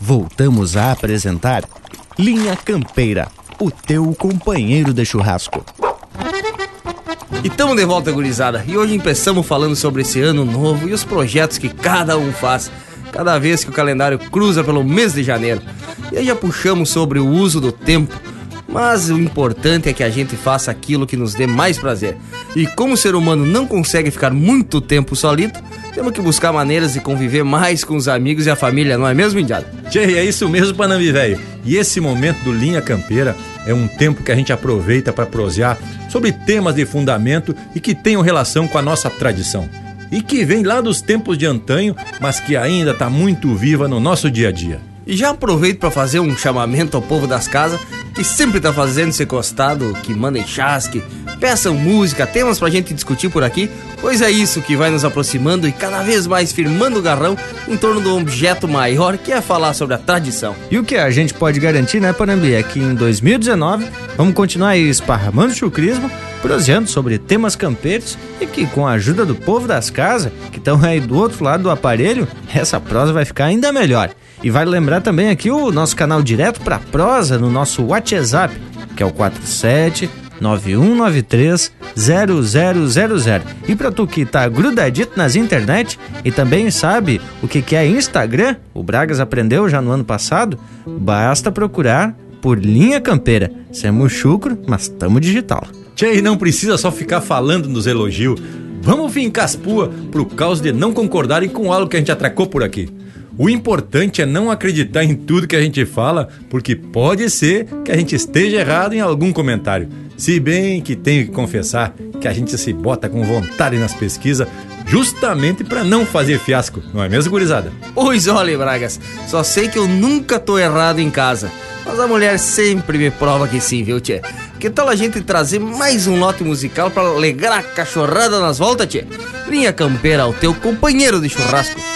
Voltamos a apresentar Linha Campeira, o teu companheiro de churrasco. E tamo de volta, gurizada. E hoje começamos falando sobre esse ano novo e os projetos que cada um faz, cada vez que o calendário cruza pelo mês de janeiro. E aí já puxamos sobre o uso do tempo, mas o importante é que a gente faça aquilo que nos dê mais prazer. E como o ser humano não consegue ficar muito tempo solito, temos que buscar maneiras de conviver mais com os amigos e a família, não é mesmo, Indiado? Tchê, é isso mesmo, Panambi, velho. E esse momento do Linha Campeira é um tempo que a gente aproveita para prosear sobre temas de fundamento e que tenham relação com a nossa tradição. E que vem lá dos tempos de antanho, mas que ainda está muito viva no nosso dia a dia. E já aproveito para fazer um chamamento ao povo das casas que sempre tá fazendo esse costado, que mandem chasque, peçam música, temas pra gente discutir por aqui, pois é isso que vai nos aproximando e cada vez mais firmando o garrão em torno do objeto maior que é falar sobre a tradição. E o que a gente pode garantir, né, Panambi, é que em 2019 vamos continuar esparramando chucrismo, proseando sobre temas campeiros e que com a ajuda do povo das casas, que estão aí do outro lado do aparelho, essa prosa vai ficar ainda melhor. E vale lembrar também aqui o nosso canal direto para prosa no nosso WhatsApp, que é o 47 9193 0000. E para tu que tá grudadito nas internet e também sabe o que que é Instagram, o Bragas aprendeu já no ano passado, basta procurar por Linha Campeira. Semos chucro, mas tamo digital. Tchê, não precisa só ficar falando nos elogios. Vamos fincar as pua por causa de não concordarem com algo que a gente atracou por aqui. O importante é não acreditar em tudo que a gente fala, porque pode ser que a gente esteja errado em algum comentário. Se bem que tenho que confessar que a gente se bota com vontade nas pesquisas justamente para não fazer fiasco, não é mesmo, gurizada? Pois olha, Bragas, só sei que eu nunca tô errado em casa. Mas a mulher sempre me prova que sim, viu, tchê? Que tal a gente trazer mais um lote musical para alegrar a cachorrada nas voltas, tchê? Linha Campeira, o teu companheiro de churrasco.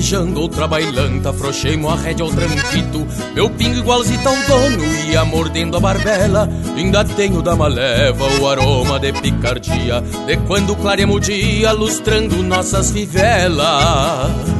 Farejando outra bailanta, afrouxei-mo a rédea ao tranquito Meu pingo igualzito ao dono, ia mordendo a barbela. Ainda tenho da maleva o aroma de picardia De quando clareamos o dia, lustrando nossas fivelas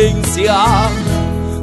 querência.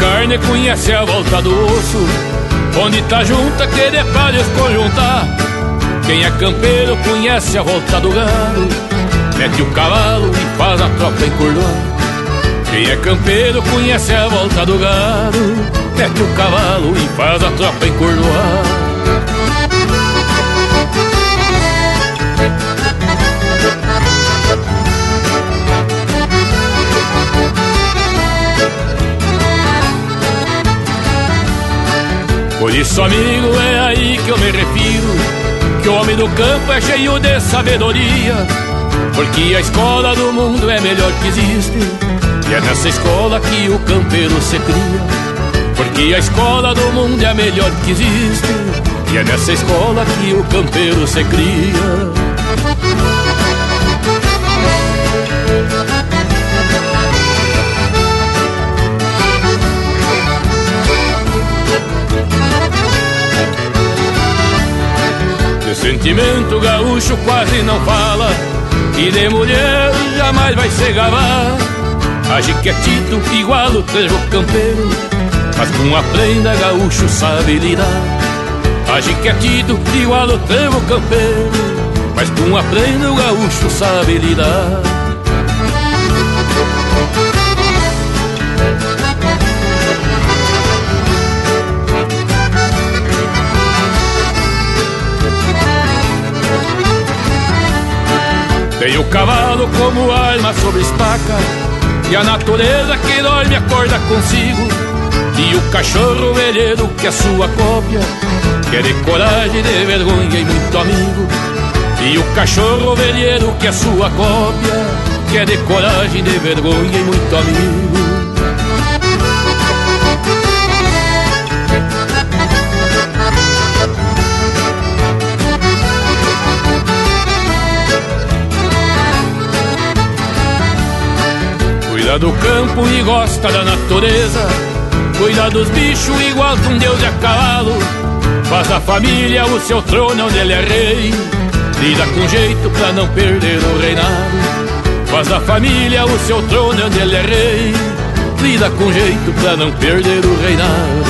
carne conhece a volta do osso. Onde tá junta que de pra desconjuntar Quem é campeiro conhece a volta do gado. Mete o cavalo e faz a tropa encurvar Quem é campeiro conhece a volta do gado. Mete o cavalo e faz a tropa encurvar Por isso, amigo, é aí que eu me refiro. Que o homem do campo é cheio de sabedoria. Porque a escola do mundo é melhor que existe. E é nessa escola que o campeiro se cria. Porque a escola do mundo é melhor que existe. E é nessa escola que o campeiro se cria. Sentimento gaúcho quase não fala E de mulher jamais vai se gabar Age quietito igual o trevo campeiro Mas com a prenda gaúcho sabe lidar. Age quietito igual o trevo campeiro Mas com a prenda o gaúcho sabe lidar Tem o cavalo como arma sobre estaca E a natureza que dorme acorda consigo. E o cachorro velheiro que é sua cópia Que é de coragem, de vergonha e muito amigo. E o cachorro velheiro que é sua cópia Que é de coragem, de vergonha e muito amigo do campo e gosta da natureza. Cuida dos bichos igual que um deus de a cavalo. Faz da família o seu trono onde ele é rei. Lida com jeito pra não perder o reinado. Faz da família o seu trono onde ele é rei. Lida com jeito pra não perder o reinado.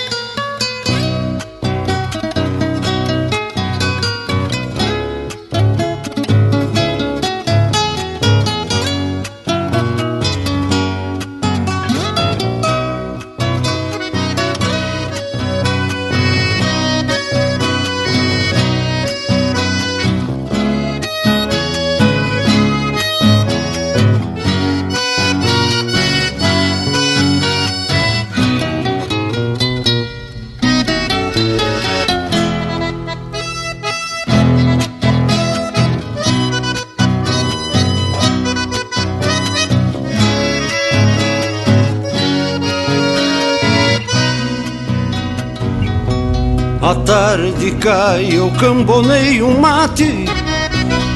Cai, eu cambonei um mate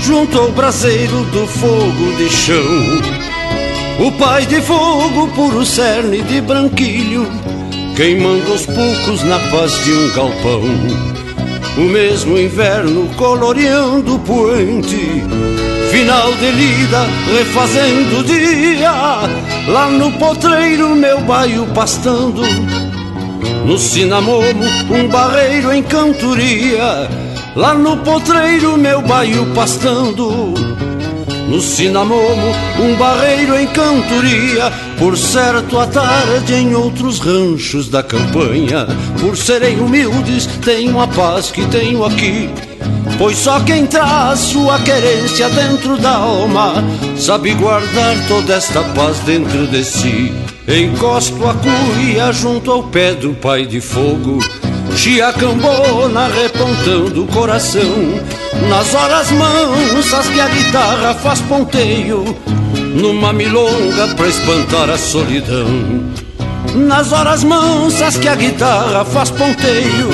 Junto ao braseiro do fogo de chão. O pai de fogo, puro cerne de branquilho Queimando os poucos na paz de um galpão. O mesmo inverno coloreando o poente Final de lida, refazendo o dia. Lá no potreiro, meu baio pastando no cinamomo, um barreiro em cantoria. Lá no potreiro, meu baio pastando. No cinamomo, um barreiro em cantoria. Por certo, à tarde em outros ranchos da campanha. Por serem humildes, tenho a paz que tenho aqui. Pois só quem traz sua querência dentro da alma Sabe guardar toda esta paz dentro de si Encosto a cuia junto ao pé do pai de fogo Chiacambona repontando o coração. Nas horas mansas que a guitarra faz ponteio Numa milonga pra espantar a solidão. Nas horas mansas que a guitarra faz ponteio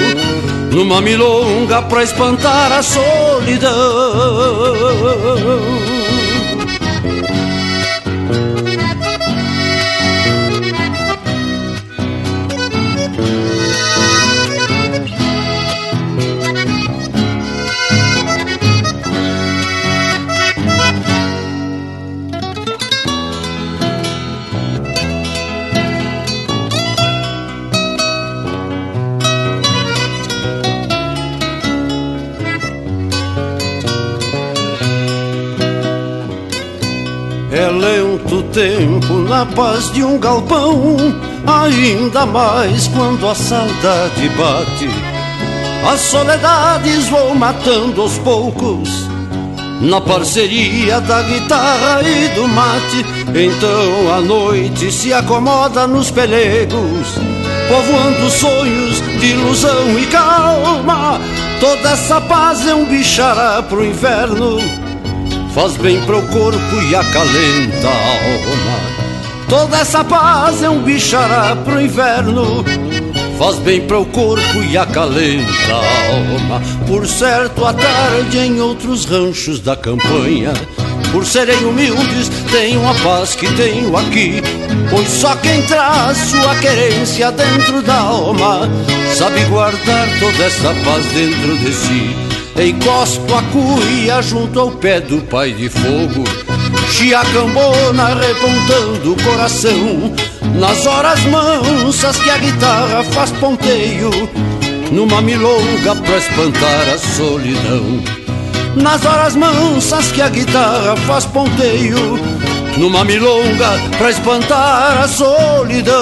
Numa milonga pra espantar a solidão tempo na paz de um galpão, ainda mais quando a saudade bate. As soledades vão matando aos poucos, na parceria da guitarra e do mate. Então a noite se acomoda nos pelegos, povoando sonhos de ilusão e calma. Toda essa paz é um bichará pro inferno faz bem pro corpo e acalenta a alma. Toda essa paz é um bichará pro inverno, faz bem pro corpo e acalenta a alma. Por certo, à tarde em outros ranchos da campanha, por serem humildes, tenho a paz que tenho aqui. Pois só quem traz sua querência dentro da alma sabe guardar toda essa paz dentro de si. Encosto a cuia junto ao pé do pai de fogo. Chiacambona repontando o coração. Nas horas mansas que a guitarra faz ponteio. Numa milonga pra espantar a solidão. Nas horas mansas que a guitarra faz ponteio. Numa milonga pra espantar a solidão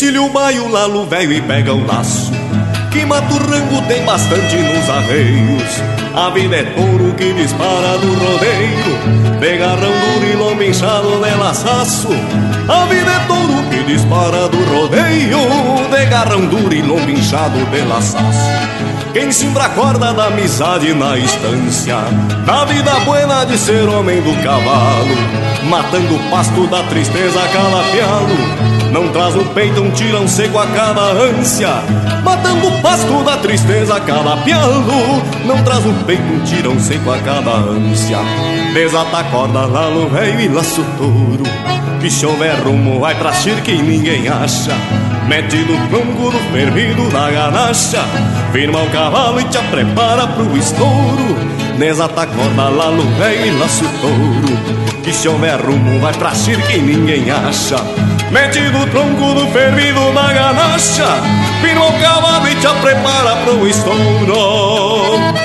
Encilha o baio, lalo velho e pega o laço Que mata o rango tem bastante nos arreios. A vida é touro que dispara do rodeio De garrão duro e lombo inchado de laçaço A vida é touro que dispara do rodeio De garrão duro e lombo inchado de laçaço quem a corda da amizade na estância Da vida buena de ser homem do cavalo Matando o pasto da tristeza calapialo não traz no peito um tirão seco a cada ânsia. Matando o pasto da tristeza a cada pialo Não traz no peito um tirão seco a cada ânsia. Desata a corda lá no e laço touro. Que chover rumo vai pra que ninguém acha. Mete no tronco do fervido da ganacha. Firma o cavalo e te prepara pro estouro Desata a corda lá velho e laço touro. Que chover rumo vai pra que ninguém acha. Mete no tronco do fervido da ganacha. Firma o cavalo e te prepara pro estouro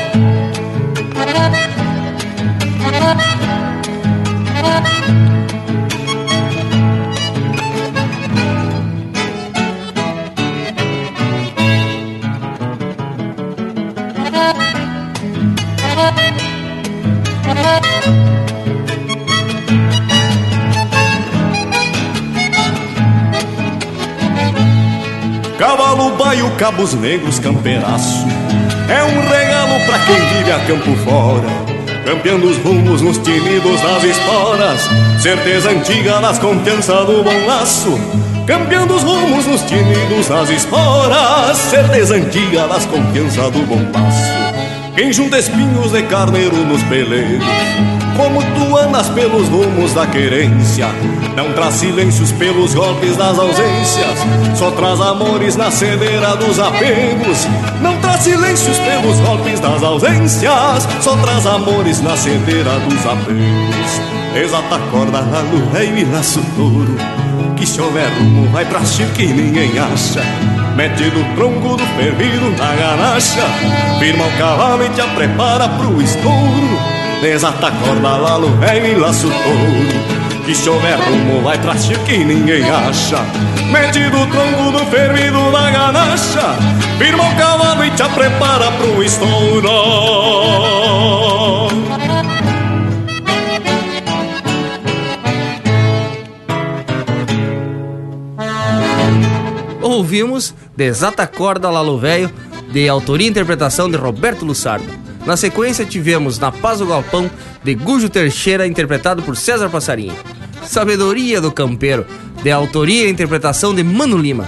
cabos negros, campeiraço. É um regalo pra quem vive a campo fora Campeando os rumos nos tinidos das esporas Certeza antiga nas confiança do bom laço Campeando os rumos nos tinidos das esporas Certeza antiga das confiança do bom laço quem junta espinhos de carneiro nos peleiros. Como tu andas pelos rumos da querência Não traz silêncios pelos golpes das ausências. Só traz amores na cedeira dos apegos. Não traz silêncios pelos golpes das ausências. Só traz amores na cedeira dos apegos. Exata corda, ralo, rei e laço touro. Que se houver rumo vai pra que ninguém acha Mete no tronco do fervido na ganacha. Firma o cavalo e te prepara pro estouro. Desata a corda lá no velho e laço touro. Que chover rumo vai pra que ninguém acha. Mete no tronco do fervido na ganacha. Firma o cavalo e te prepara pro estouro. Ouvimos Desata Corda Lalo Velho, de autoria e interpretação de Roberto Lussardo. Na sequência, tivemos Na Paz do Galpão, de Gujo Teixeira, interpretado por César Passarinho. Sabedoria do Campeiro, de autoria e interpretação de Mano Lima.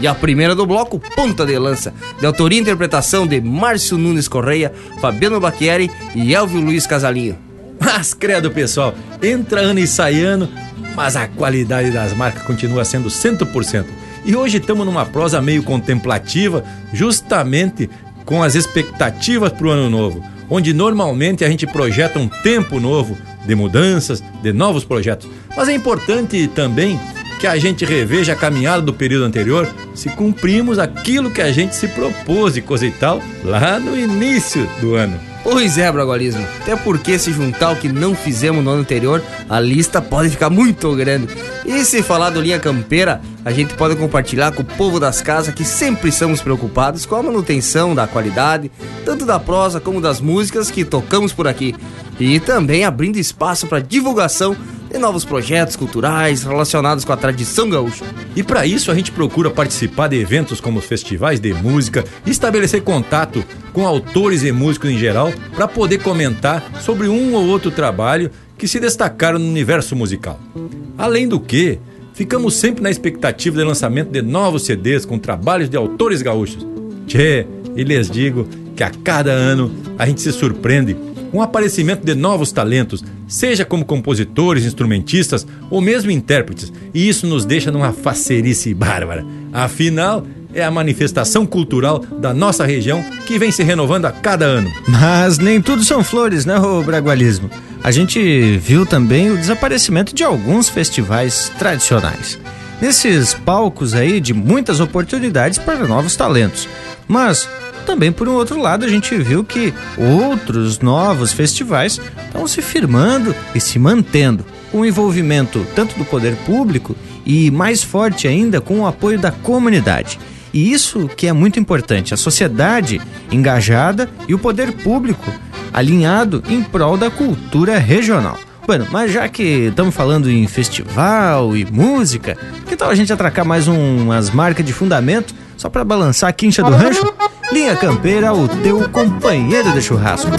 E a primeira do bloco, Ponta de Lança, de autoria e interpretação de Márcio Nunes Correia, Fabiano Bacchieri e Elvio Luiz Casalinho. Mas credo, pessoal, entra ano e sai ano, mas a qualidade das marcas continua sendo 100%. E hoje estamos numa prosa meio contemplativa, justamente com as expectativas para o ano novo, onde normalmente a gente projeta um tempo novo de mudanças, de novos projetos. Mas é importante também que a gente reveja a caminhada do período anterior, se cumprimos aquilo que a gente se propôs e coisa e tal lá no início do ano. Pois é, Bragualismo. Até porque se juntar o que não fizemos no ano anterior, a lista pode ficar muito grande. E se falar do Linha Campeira, a gente pode compartilhar com o povo das casas que sempre estamos preocupados com a manutenção da qualidade, tanto da prosa como das músicas que tocamos por aqui. E também abrindo espaço para divulgação de novos projetos culturais relacionados com a tradição gaúcha. E para isso a gente procura participar de eventos como festivais de música e estabelecer contato com autores e músicos em geral para poder comentar sobre um ou outro trabalho que se destacaram no universo musical. Além do que, ficamos sempre na expectativa de lançamento de novos CDs com trabalhos de autores gaúchos. Tchê, e lhes digo que a cada ano a gente se surpreende com o aparecimento de novos talentos, seja como compositores, instrumentistas ou mesmo intérpretes, e isso nos deixa numa facerice bárbara. Afinal, é a manifestação cultural da nossa região que vem se renovando a cada ano. Mas nem tudo são flores, né, o bragualismo? A gente viu também o desaparecimento de alguns festivais tradicionais. Nesses palcos aí de muitas oportunidades para novos talentos. Mas também por um outro lado a gente viu que outros novos festivais estão se firmando e se mantendo, com o envolvimento tanto do poder público e mais forte ainda com o apoio da comunidade. E isso que é muito importante, a sociedade engajada e o poder público alinhado em prol da cultura regional. Bueno, mas já que estamos falando em festival e música, que tal a gente atracar mais um, umas marcas de fundamento só para balançar a quincha do rancho? Linha Campeira, o teu companheiro de churrasco.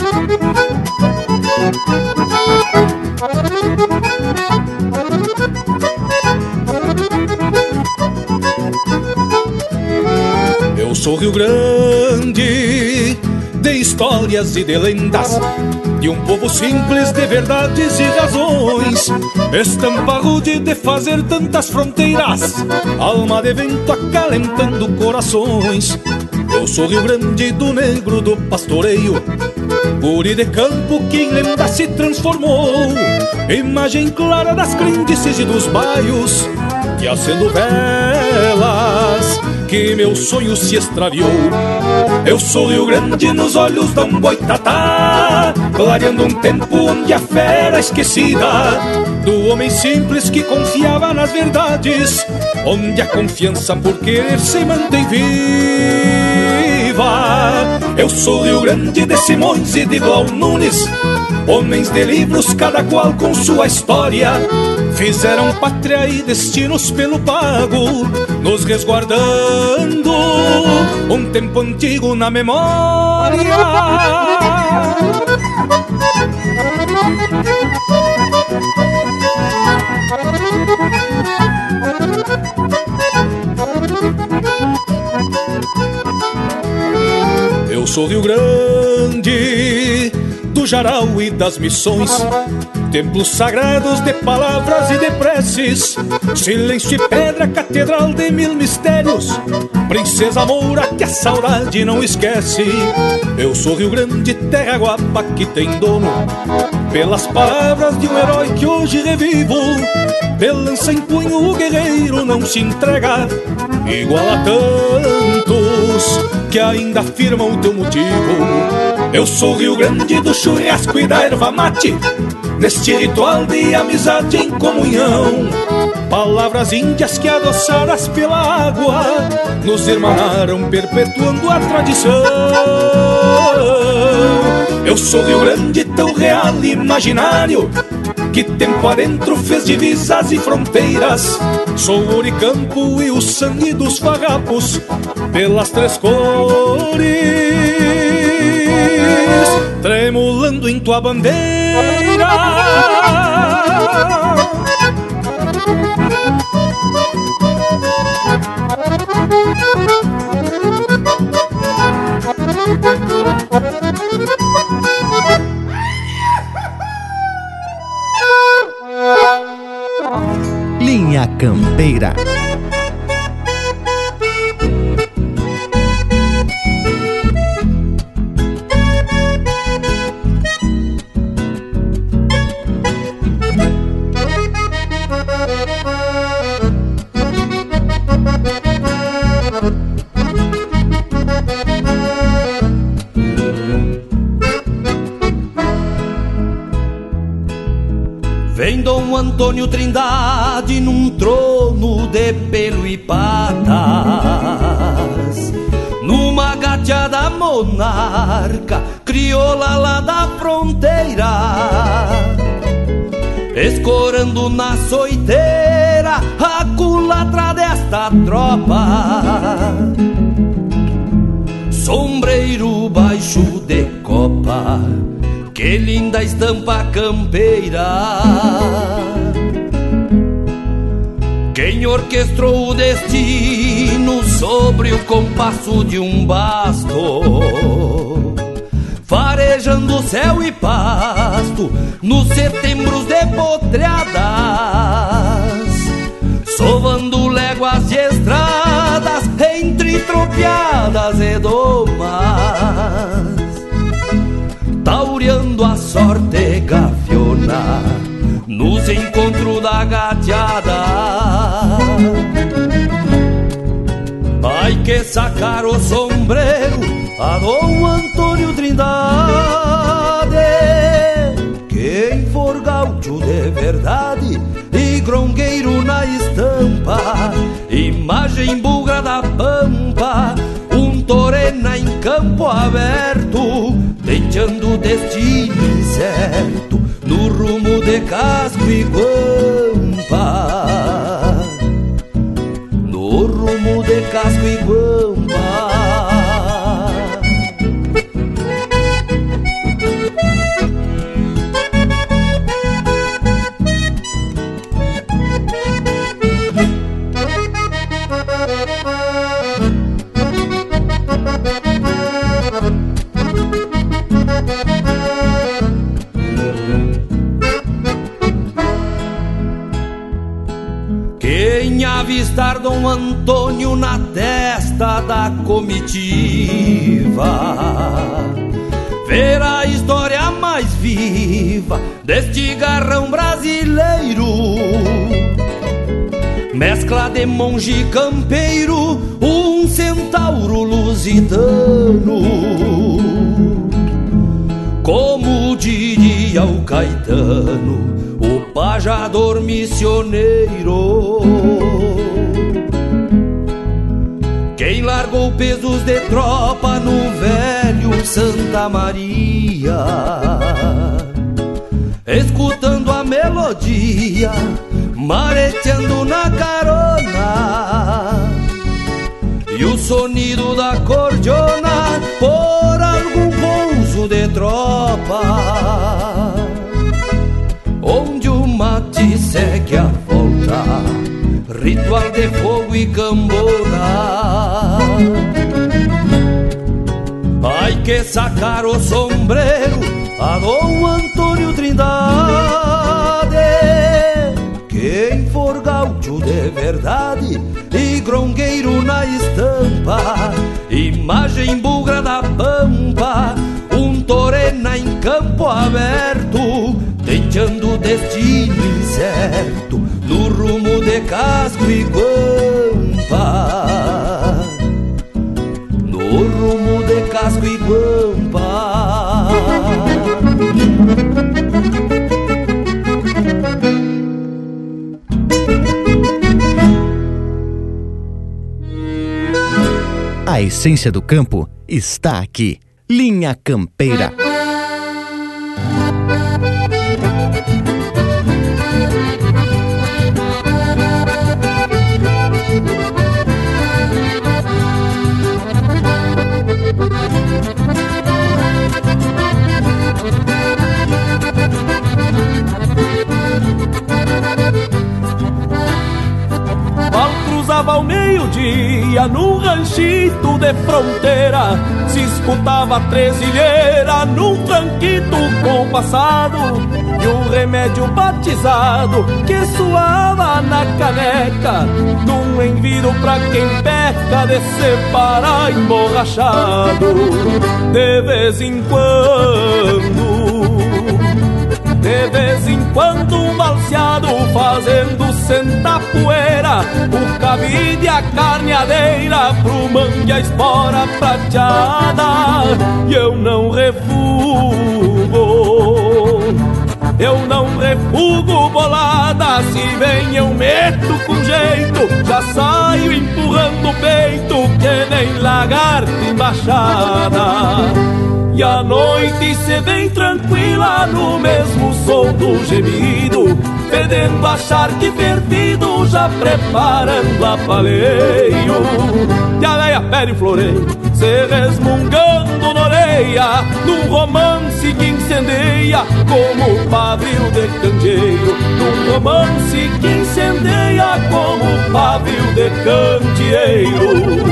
Eu sou Rio Grande, de histórias e de lendas, de um povo simples de verdades e razões, estampa rude de fazer tantas fronteiras, alma de vento acalentando corações. Eu sou Rio Grande do negro do pastoreio, guri de campo que em lenda se transformou, imagem clara das crendices e dos baios, que acendo velas que meu sonho se extraviou. Eu sou Rio Grande nos olhos da um boitatá, clareando um tempo onde a fera esquecida do homem simples que confiava nas verdades, onde a confiança por querer se mantém viva. Eu sou Rio Grande de Simões e de Glau Nunes, homens de livros, cada qual com sua história Fizeram pátria e destinos pelo pago, nos resguardando um tempo antigo na memória. Eu sou Rio Grande, do Jaral e das Missões Templos sagrados de palavras e de preces Silêncio e pedra, catedral de mil mistérios Princesa Moura que a saudade não esquece. Eu sou Rio Grande, terra guapa que tem dono Pelas palavras de um herói que hoje revivo De em punho o guerreiro não se entrega Igual a tantos que ainda afirmam o teu motivo. Eu sou Rio Grande do churrasco e da erva mate Neste ritual de amizade em comunhão. Palavras índias que adoçadas pela água Nos irmanaram perpetuando a tradição. Eu sou Rio Grande, tão real e imaginário Que tempo adentro fez divisas e fronteiras. Sou o Oricampo e o sangue dos farrapos Pelas três cores tremulando em tua bandeira. Linha Campeira. Monarca, crioula lá da fronteira, escorando na soiteira a culatra desta tropa. Sombreiro baixo de copa que linda estampa campeira. Quem orquestrou o destino sobre o compasso de um basto, farejando céu e pasto nos setembros de potreadas, sovando léguas de estradas entre tropiadas e domas taureando a sorte gafiona nos encontros da gateada. Ai que sacar o sombreiro a Dom Antônio Trindade, quem for gaúcho de verdade e grongueiro na estampa, imagem bugra da pampa, um torena em campo aberto deixando o destino incerto no rumo de casco e guampa. No rumo de casco e guampa. Antônio na testa da comitiva. Verá a história mais viva deste garrão brasileiro. Mescla de monge campeiro, um centauro lusitano. Como diria o Caetano o pajador missioneiro. Largou pesos de tropa no velho Santa Maria, escutando a melodia, mareteando na carona. E o sonido da cordiona por algum pouso de tropa ritual de fogo e cambona. Ai que sacar o sombreiro a Dom Antônio Trindade, quem for gaúcho de verdade e grongueiro na estampa, imagem bugra da pampa, um torena em campo aberto deixando o destino incerto no rumo casco e guampa. No rumo de casco e guampa. A essência do campo está aqui. Linha Campeira. Dia, num ranchito de fronteira, se escutava tresilheira num tranquito compassado e um remédio batizado que suava na caneca, num enviro pra quem peca de separar emborrachado de vez em quando. De vez em quando um balseado fazendo sentar poeira O cabide a carneadeira pro mangue a espora prateada E eu não refugo eu não refugo bolada, se vem eu meto com jeito, já saio empurrando o peito, que nem lagarto embaixada. E a noite se vem tranquila no mesmo som do gemido Fedendo a charque fervido, já preparando a paleio. E a veia pede floreio, se resmungando na orelha Num romance que incendeia como pavio de candeeiro. Num romance que incendeia como pavio de candeeiro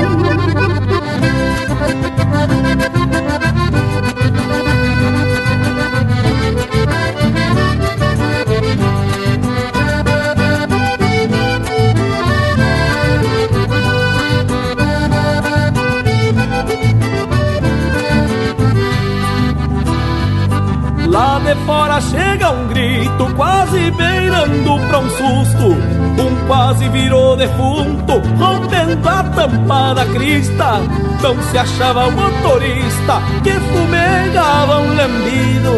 de fora chega um grito, quase beirando pra um susto. Um quase virou defunto, rompendo a tampa da crista. Não se achava o motorista que fumegava um lambido.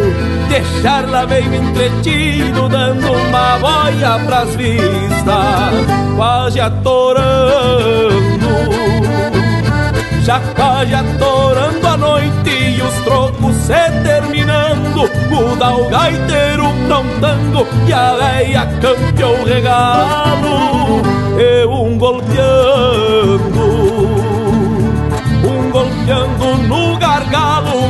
Deixar lá meio entretido, dando uma boia pras vistas, quase atorando. Já quase atorando a noite e os trocos se terminando. Muda o gaiteiro prontando e a veia campeou o regalo. E um golpeando,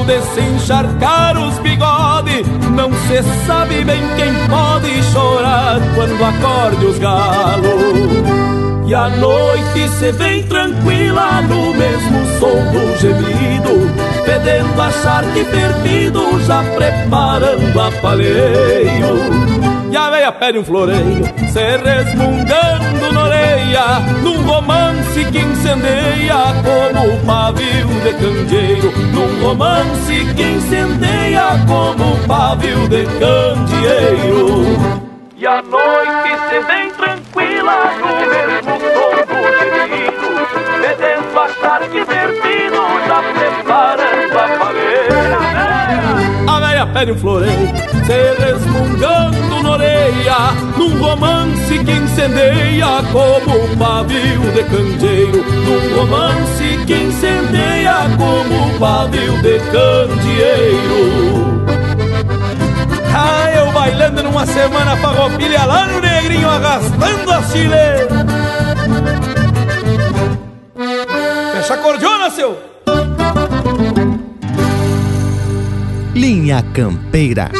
De se encharcar os bigodes Não se sabe bem quem pode chorar quando acorde os galos. E a noite se vem tranquila no mesmo som do gemido Pedendo a charque perdido, já preparando a paleio. E a veia pede um floreio, se resmungando na orelha Num romance que incendeia como pavio de candeeiro. Num romance que incendeia como pavio de candeeiro. E a noite se vem Um floreio, se resmungando na orelha Num romance que incendeia como pavio de candeeiro Num romance que incendeia como pavio de candeeiro ah, eu bailando numa semana farroupilha lá no negrinho arrastando a chile. Fecha a cordiona, seu! Linha Campeira.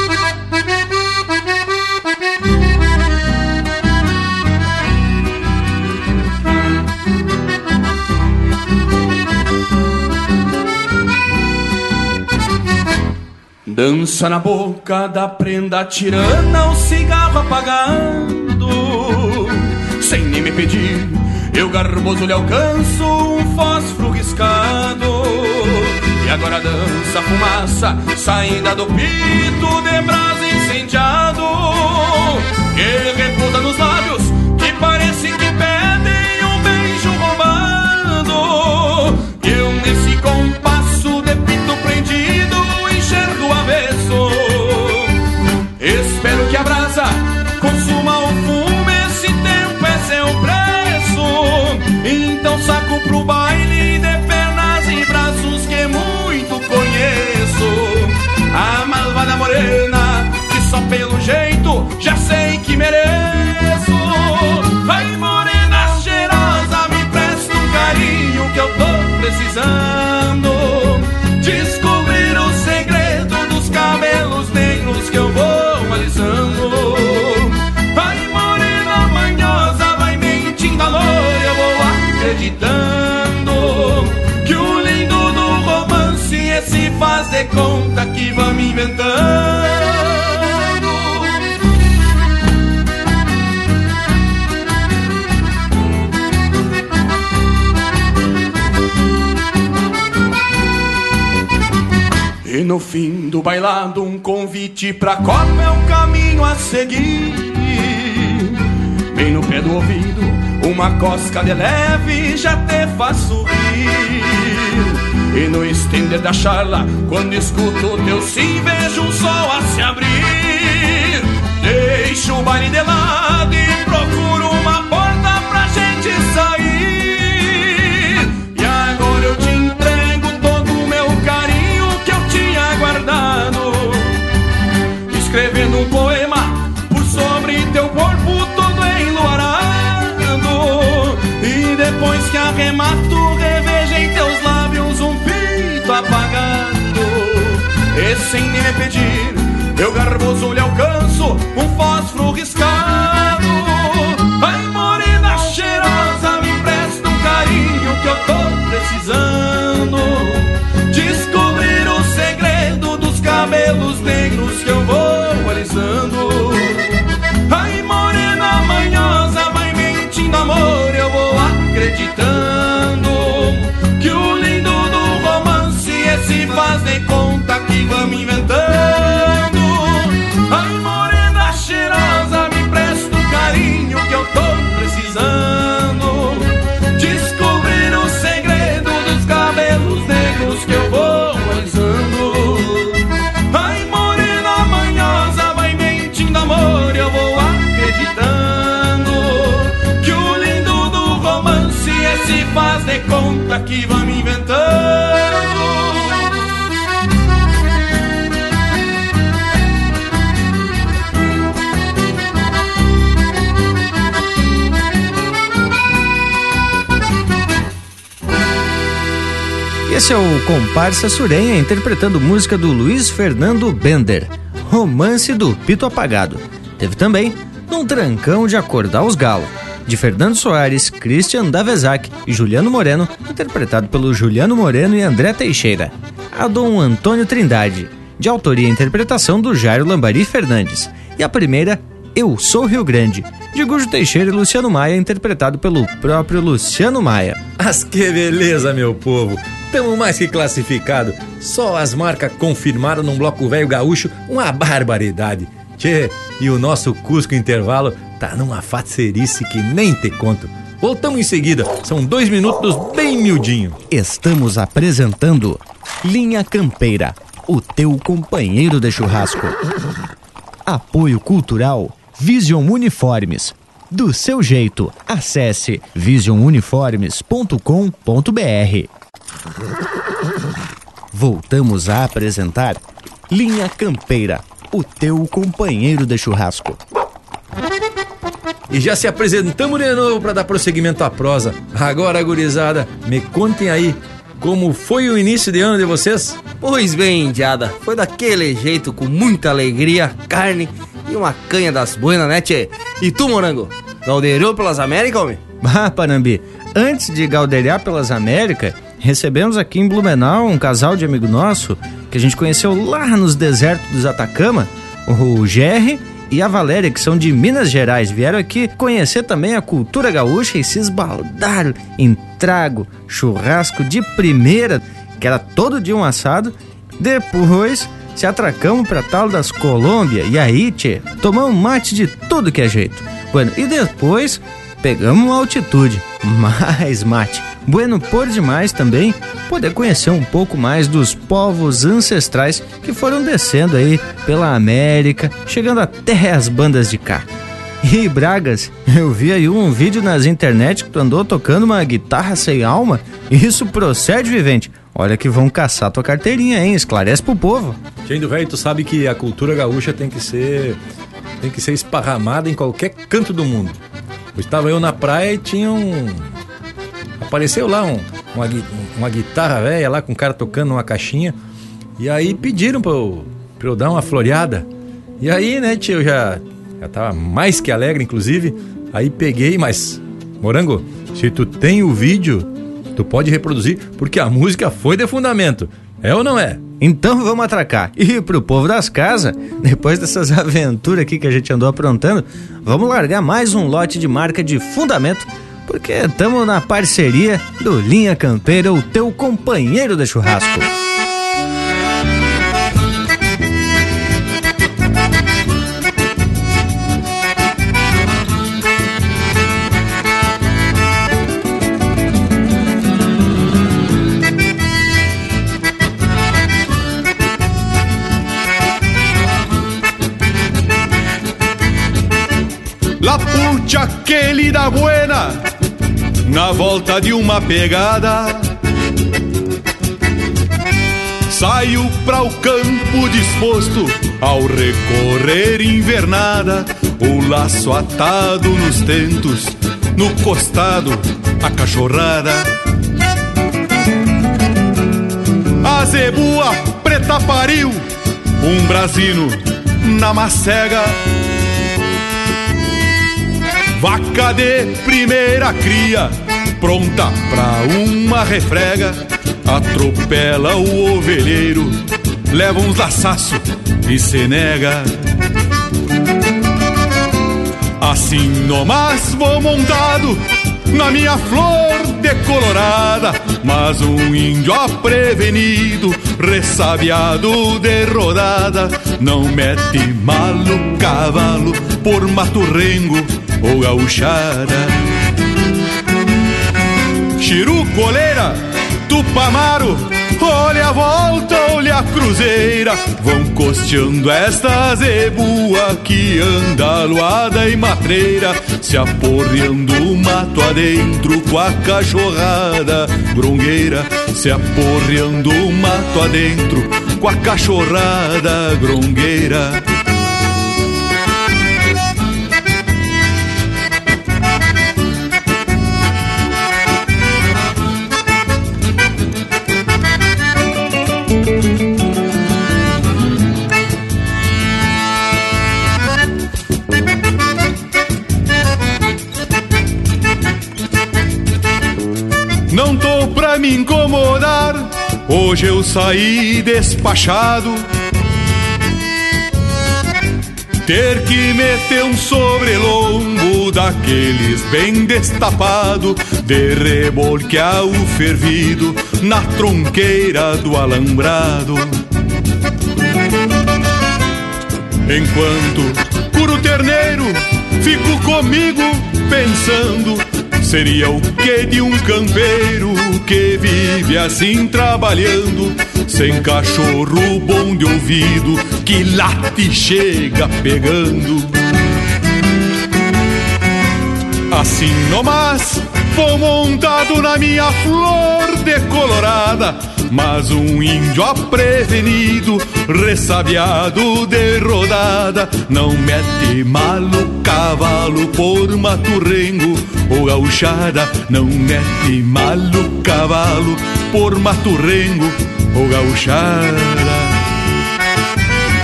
Dança na boca da prenda tirana, o cigarro apagando. Sem nem me pedir, eu garboso lhe alcanço agora dança a fumaça, saída do pito de brasa incendiado. Que repousa nos lábios, que parece que pedem um beijo roubado. Eu nesse compasso de pito prendido enxergo o avesso. Espero que a brasa consuma o fumo, esse tempo é seu preço. Então saco pro baile A malvada morena, que só pelo jeito já sei que mereço. Vai morena cheirosa, me presta um carinho que eu tô precisando. Descobrir o segredo dos cabelos negros que eu vou conta que vamos inventando. E no fim do bailado, um convite pra Copa é o caminho a seguir. Bem no pé do ouvido, uma cosca de leve já te faz subir. E no estender da charla, quando escuto teu sim, vejo o sol a se abrir. Deixo o baile de lado e procuro uma porta pra gente sair. E agora eu te entrego todo o meu carinho que eu tinha guardado. Escrevendo um poema por sobre teu corpo todo enluarado. E depois que arremato, revejo apagado. E sem me pedir, eu garboso lhe alcanço um fósforo riscado. Ai, morena cheirosa, me empresta um carinho que eu tô precisando. Descobrir o segredo dos cabelos negros que eu vou alisando. Precisando. Descobrir o segredo dos cabelos negros que eu vou alisando. Ai, morena manhosa, vai mentindo, amor, eu vou acreditando. Que o lindo do romance esse faz de conta que vamos Esse é o Comparsa Surenha interpretando música do Luiz Fernando Bender, Romance do Pito Apagado. Teve também Num Trancão de Acordar os Galos, de Fernando Soares, Christian Davezac e Juliano Moreno, interpretado pelo Juliano Moreno e André Teixeira. A Dom Antônio Trindade, de autoria e interpretação do Jairo Lambari Fernandes. E a primeira, Eu Sou Rio Grande, de Gujo Teixeira e Luciano Maia, interpretado pelo próprio Luciano Maia. Mas que beleza, meu povo! Tamo mais que classificado. Só as marcas confirmaram num bloco velho gaúcho uma barbaridade. Tchê, e o nosso Cusco Intervalo tá numa facerice que nem te conto. Voltamos em seguida, são dois minutos bem miudinho. Estamos apresentando Linha Campeira, o teu companheiro de churrasco. Apoio Cultural Vision Uniformes. Do seu jeito, acesse visionuniformes.com.br. Voltamos a apresentar Linha Campeira, o teu companheiro de churrasco. E já se apresentamos de novo para dar prosseguimento à prosa. Agora, gurizada, me contem aí como foi o início de ano de vocês? Pois bem, Indiada, foi daquele jeito, com muita alegria, carne e uma canha das buenas, né, tchê? E tu, morango, galdeirou pelas Américas, homem? Ah, Panambi, antes de galdeiriar pelas Américas, recebemos aqui em Blumenau um casal de amigo nosso que a gente conheceu lá nos desertos dos Atacama, o Gerry e a Valéria, que são de Minas Gerais, vieram aqui conhecer também a cultura gaúcha e se esbaldaram em trago, churrasco de primeira, que era todo dia um assado. Depois se atracamos para tal das Colômbia e aí, tchê, tomamos mate de tudo que é jeito. Bueno, e depois pegamos altitude, mais mate. Bueno por demais também poder conhecer um pouco mais dos povos ancestrais que foram descendo aí pela América, chegando até as bandas de cá. E Bragas, eu vi aí um vídeo nas internet que tu andou tocando uma guitarra sem alma. Isso procede, vivente. Olha que vão caçar tua carteirinha, hein? Esclarece pro povo. Gente velho, tu sabe que a cultura gaúcha tem que ser tem que ser esparramada em qualquer canto do mundo. Estava eu na praia e tinha um apareceu lá um, uma, uma guitarra velha lá com um cara tocando uma caixinha. E aí pediram pra eu, pra eu dar uma floreada. E aí, né, tio, eu já, já tava mais que alegre, inclusive. Aí peguei, mas, Morango, se tu tem o vídeo, tu pode reproduzir, porque a música foi de fundamento. É ou não é? Então vamos atracar. E pro povo das casas, depois dessas aventuras aqui que a gente andou aprontando, vamos largar mais um lote de marca de fundamento porque estamos na parceria do Linha Campeira, o teu companheiro de churrasco. Capucha que lhe dá buena na volta de uma pegada. Saio para o campo disposto ao recorrer invernada, o laço atado nos tentos, no costado a cachorrada. A zebua preta pariu, um brasino na macega. Vaca de primeira cria, pronta pra uma refrega. Atropela o ovelheiro, leva uns laçaço e se nega. Assim nomás vou montado na minha flor decolorada, mas um índio prevenido, ressabiado de rodada, não mete malo cavalo por mato rengo ou gauchada. Chiru coleira, tupamaro, olha a volta, olha a cruzeira, vão costeando esta zebua que anda aluada e matreira, se aporreando o mato adentro com a cachorrada grongueira, se aporreando o mato adentro com a cachorrada grongueira. Hoje eu saí despachado. Ter que meter um sobrelombo daqueles bem destapado, de rebolquear o fervido na tronqueira do alambrado. Enquanto curo terneiro, fico comigo pensando Seria o que de um campeiro que vive assim trabalhando, sem cachorro bom de ouvido que late chega pegando. Assim nomás, vou montado na minha flor decolorada, mas um índio aprevenido, ressabiado de rodada, não mete malo cavalo por mato rengo ou gauchada, não mete malo cavalo por mato rengo ou gauchada.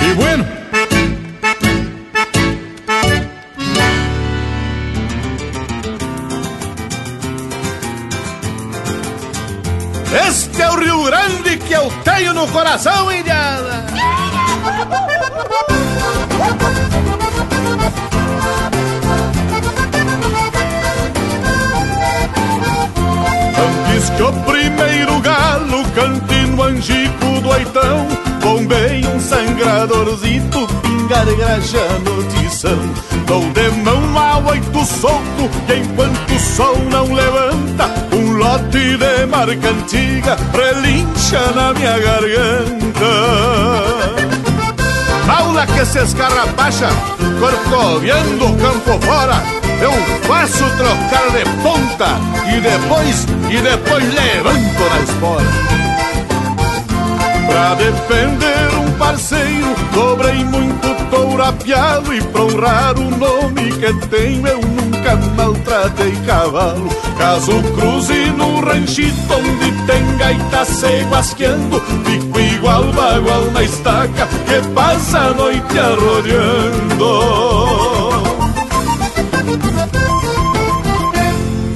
E bueno, Este é o Rio Grande que eu tenho no coração, indiana. Antes que o primeiro galo cante no angico do oitão Bombei um sangradorzito, pingar graxa no tição Dou de mão a oito solto, e enquanto o sol não levanta Um lote de marca antiga relincha na minha garganta Paula que se escarrapacha, corcoviando campo fora eu faço trocar de ponta e depois, e depois levanto na espora. Pra defender um parceiro, cobrei muito touro apiado e pra honrar o nome que tenho, eu nunca maltratei cavalo. Caso cruze no ranchito onde tem gaita se guasqueando, fico igual bagual na estaca que passa a noite arrodeando.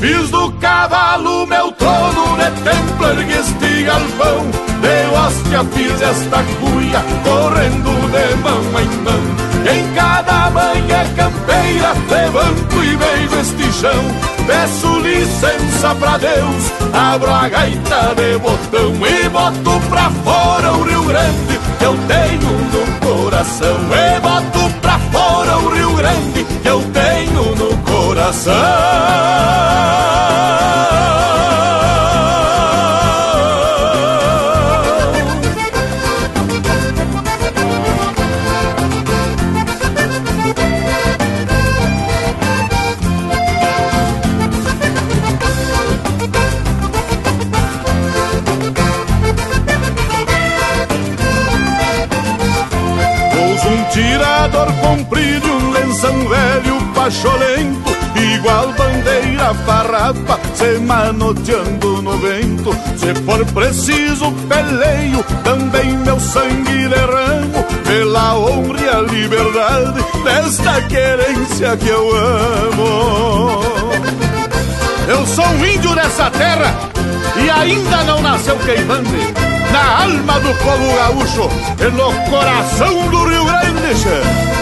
Fiz do cavalo meu trono de templo, ergue este galpão De hóstia fiz esta cuia, correndo de mão em mão Em cada manhã campeira, levanto e beijo este chão. Peço licença pra Deus, abro a gaita de botão E boto pra fora o Rio Grande que eu tenho no coração. E boto pra fora o Rio Grande que eu tenho no coração facholento Igual bandeira farrapa Se manoteando no vento. Se for preciso peleio Também meu sangue derramo Pela honra e a liberdade Desta querência que eu amo. Eu sou um índio dessa terra E ainda não nasceu queimando Na alma do povo gaúcho E no coração do Rio Grande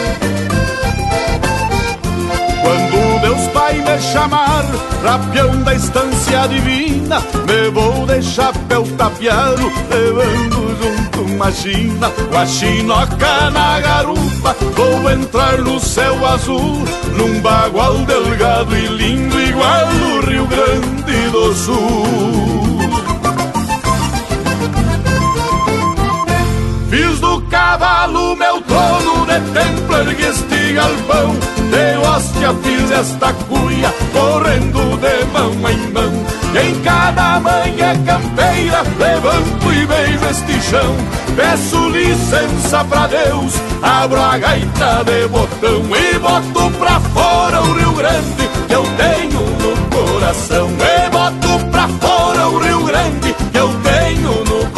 chamar Rapião da estância divina Me vou de chapéu tapeado Levando junto uma china Com a chinoca na garupa Vou entrar no céu azul Num bagual delgado e lindo Igual no Rio Grande do Sul. Fiz do cavalo meu trono de templo, ergui este galpão De hóstia fiz esta cuia, correndo de mão em mão. E em cada manhã campeira, levanto e beijo este chão. Peço licença pra Deus, abro a gaita de botão E boto pra fora o Rio Grande que eu tenho no coração. E boto pra fora o Rio Grande que eu tenho no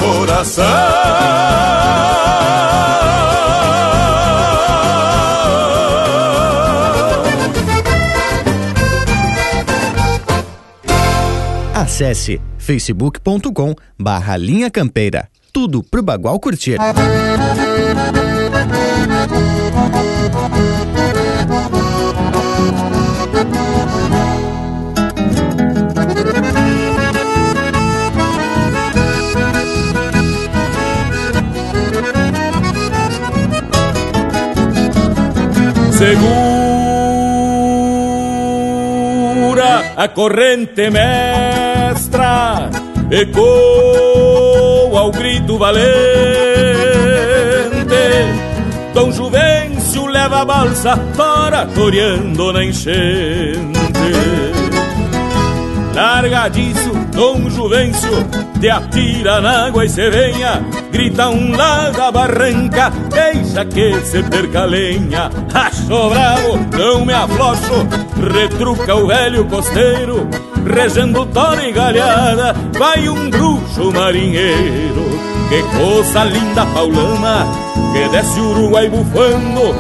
Acesse facebook.com barra Linha Campeira. Tudo pro Bagual curtir. Segura a corrente mestra, ecoa grito valente. Dom Juvencio leva a balsa para toreando na enchente. Largadiço, Dom Juvencio te atira na água e se venha, grita um lá da barranca, deixa que se perca a lenha. Acho bravo, não me aflocho, retruca o velho costeiro, regendo toda galhada, vai um bruxo marinheiro. Que coisa linda paulana, que desce o Uruguai bufando,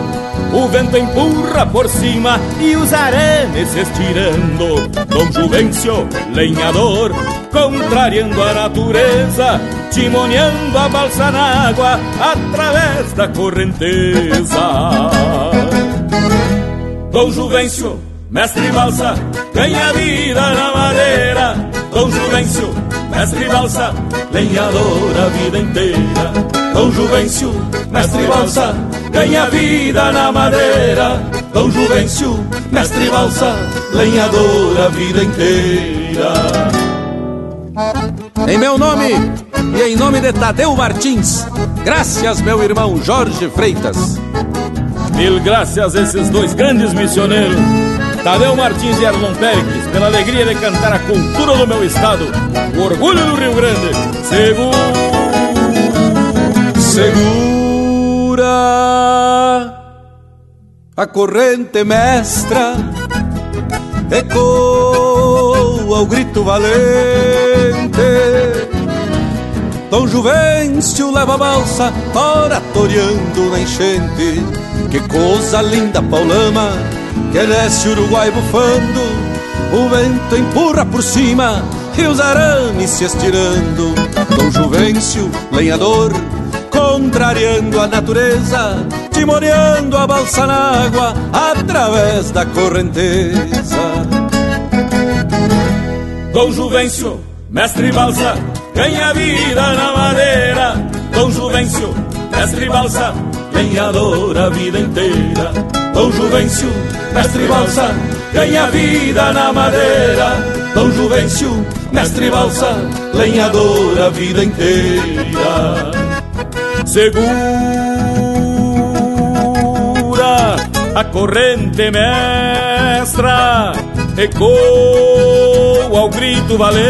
o vento empurra por cima e os arenes estirando. Dom Juvencio, lenhador, contrariando a natureza, timoneando a balsa na água através da correnteza. Dom Juvencio, mestre balsa, ganha vida na madeira. Dom Juvencio, mestre balsa, lenhador a vida inteira. Dom Juvencio, mestre balsa, ganha vida na madeira. Dom Juvencio, mestre balsa, lenhador a vida inteira. Em meu nome e em nome de Tadeu Martins, graças meu irmão Jorge Freitas. Mil graças a esses dois grandes missioneiros, Tadeu Martins e Erlon Pérez, pela alegria de cantar a cultura do meu estado, o orgulho do Rio Grande. Seguro, Segura a corrente mestra, ecoa o grito valente. Dom Juvencio leva a balsa, oratoriando na enchente. Que coisa linda, Paulama, que desce o Uruguai bufando. O vento empurra por cima e os arames se estirando. Dom Juvencio, lenhador, contrariando a natureza, timoneando a balsa na água através da correnteza. Dom Juvencio, mestre balsa, ganha vida na madeira. Dom Juvencio, mestre balsa, lenhador a vida inteira. Dom Juvencio, mestre balsa, ganha vida na madeira. Dom Juvencio, mestre balsa, lenhador a vida inteira. Segura a corrente mestra, ecoa o grito valente.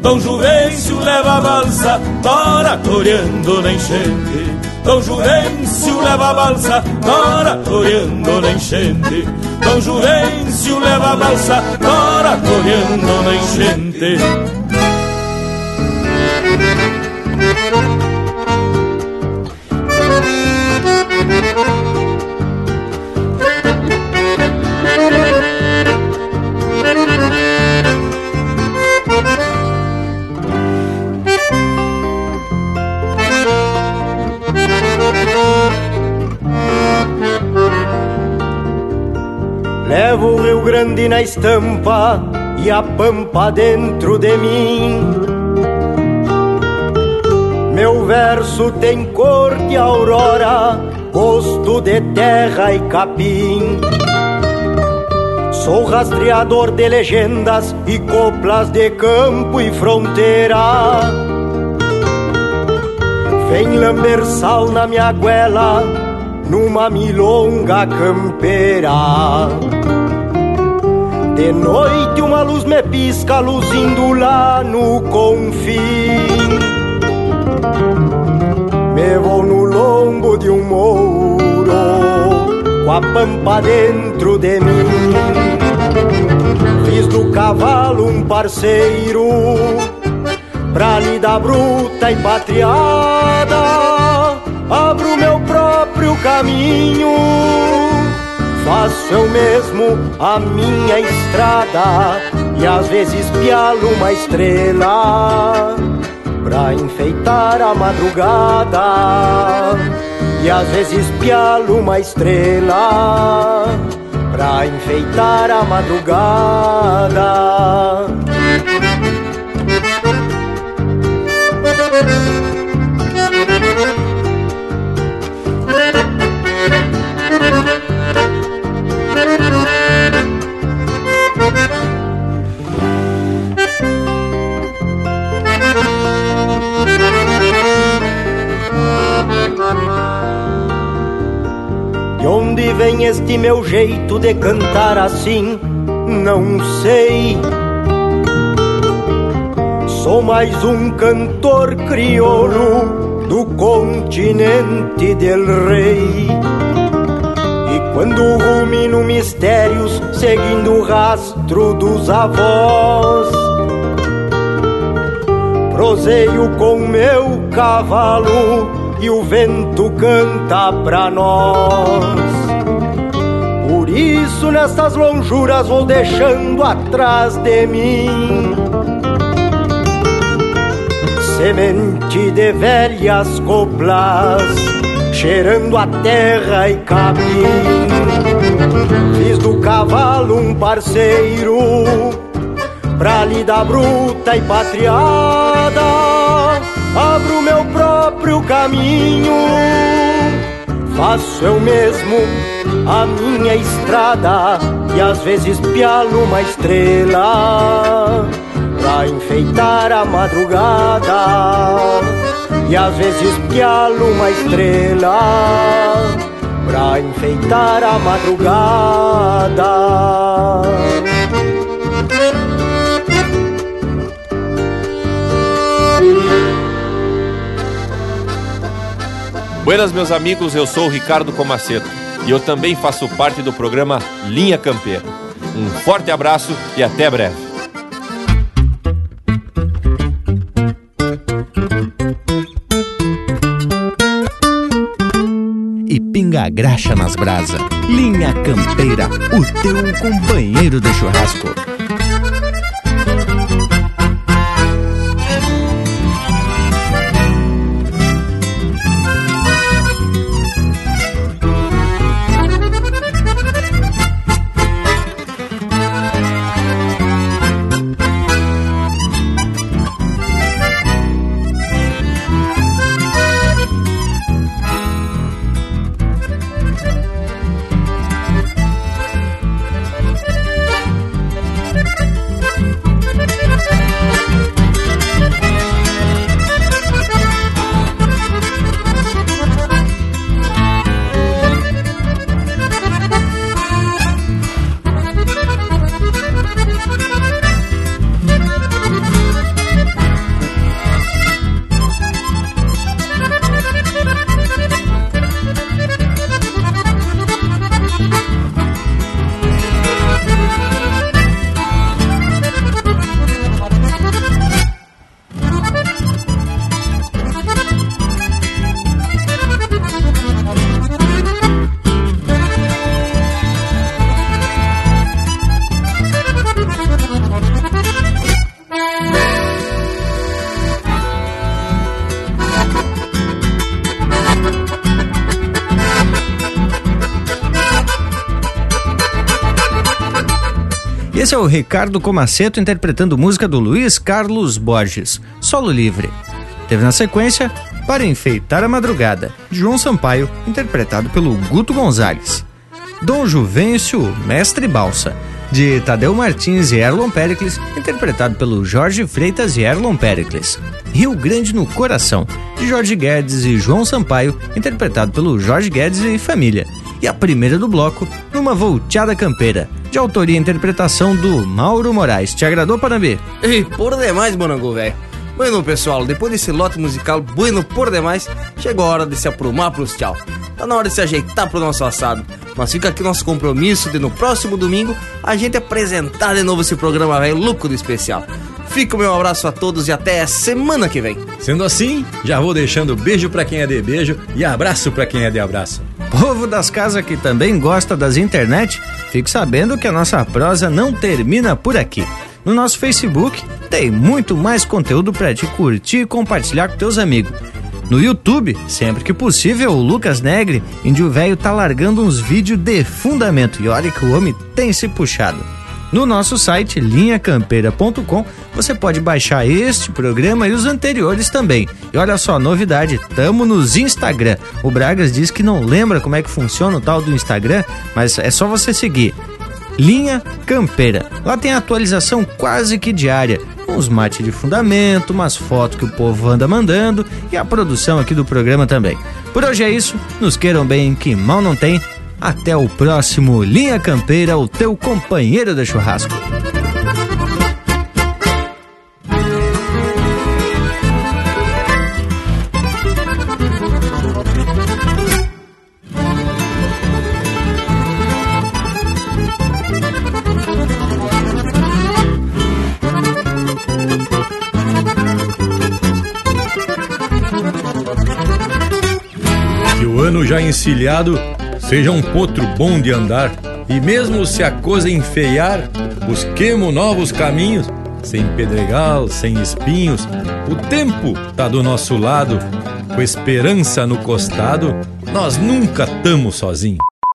Dom Juvencio leva a balsa, tora coreando na enchente. Dom Juvencio leva a balsa, nora coreando na enchente. Dom Juvencio leva a balsa, nora coreando na enchente. Grande na estampa e a pampa dentro de mim. Meu verso tem cor de aurora, gosto de terra e capim. Sou rastreador de legendas e coplas de campo e fronteira. Vem lamber sal na minha goela, numa milonga campeira. De noite uma luz me pisca, luzindo lá no confim. Me vou no lombo de um mouro, com a pampa dentro de mim. Fiz do cavalo um parceiro, pra lida bruta e patriada. Abro meu próprio caminho, faço eu mesmo a minha estrada e às vezes pialo uma estrela pra enfeitar a madrugada. E às vezes pialo uma estrela pra enfeitar a madrugada. Vem este meu jeito de cantar assim? Não sei. Sou mais um cantor crioulo do continente del rei. E quando rumino mistérios, seguindo o rastro dos avós, proseio com meu cavalo e o vento canta pra nós. Isso, nestas lonjuras, vou deixando atrás de mim semente de velhas coplas, cheirando a terra e capim. Fiz do cavalo um parceiro, pra lida bruta e patriada. Abro meu próprio caminho, faço eu mesmo a minha estrada e às vezes pialo uma estrela pra enfeitar a madrugada e às vezes pialo uma estrela pra enfeitar a madrugada. Buenas, meus amigos, eu sou o Ricardo Comaceto e eu também faço parte do programa Linha Campeira. Um forte abraço e até breve. E pinga a graxa nas brasa. Linha Campeira, o teu companheiro de churrasco. O Ricardo Comaceto interpretando música do Luiz Carlos Borges, solo livre. Teve na sequência Para Enfeitar a Madrugada, de João Sampaio, interpretado pelo Guto Gonzalez. Dom Juvencio, Mestre Balsa, de Tadeu Martins e Erlon Pericles, interpretado pelo Jorge Freitas e Erlon Pericles. Rio Grande no Coração, de Jorge Guedes e João Sampaio, interpretado pelo Jorge Guedes e família. E a primeira do bloco, Numa Volteada Campeira, de autoria e interpretação do Mauro Moraes. Te agradou, Panambi? E por demais, Bonangu, velho. Bueno, pessoal, depois desse lote musical bueno por demais, chegou a hora de se aprumar pros tchau. Tá na hora de se ajeitar pro nosso assado. Mas fica aqui nosso compromisso de no próximo domingo a gente apresentar de novo esse programa velho louco do especial. Fica o meu abraço a todos e até semana que vem. Sendo assim, já vou deixando beijo para quem é de beijo e abraço para quem é de abraço. Povo das casas que também gosta das internet, fique sabendo que a nossa prosa não termina por aqui. No nosso Facebook tem muito mais conteúdo para te curtir e compartilhar com teus amigos. No YouTube, sempre que possível, o Lucas Negre, índio velho, tá largando uns vídeos de fundamento. E olha que o homem tem se puxado. No nosso site linhacampeira.com você pode baixar este programa e os anteriores também. E olha só, novidade, tamo nos Instagram. O Bragas diz que não lembra como é que funciona o tal do Instagram, mas é só você seguir. Linha Campeira. Lá tem atualização quase que diária. Uns mate de fundamento, umas fotos que o povo anda mandando e a produção aqui do programa também. Por hoje é isso. Nos queiram bem, que mal não tem. Até o próximo Linha Campeira, o teu companheiro de churrasco. Que o ano já encilhado seja um potro bom de andar. E mesmo se a coisa enfeiar, busquemos novos caminhos, sem pedregal, sem espinhos. O tempo tá do nosso lado, com esperança no costado, nós nunca tamo sozinhos.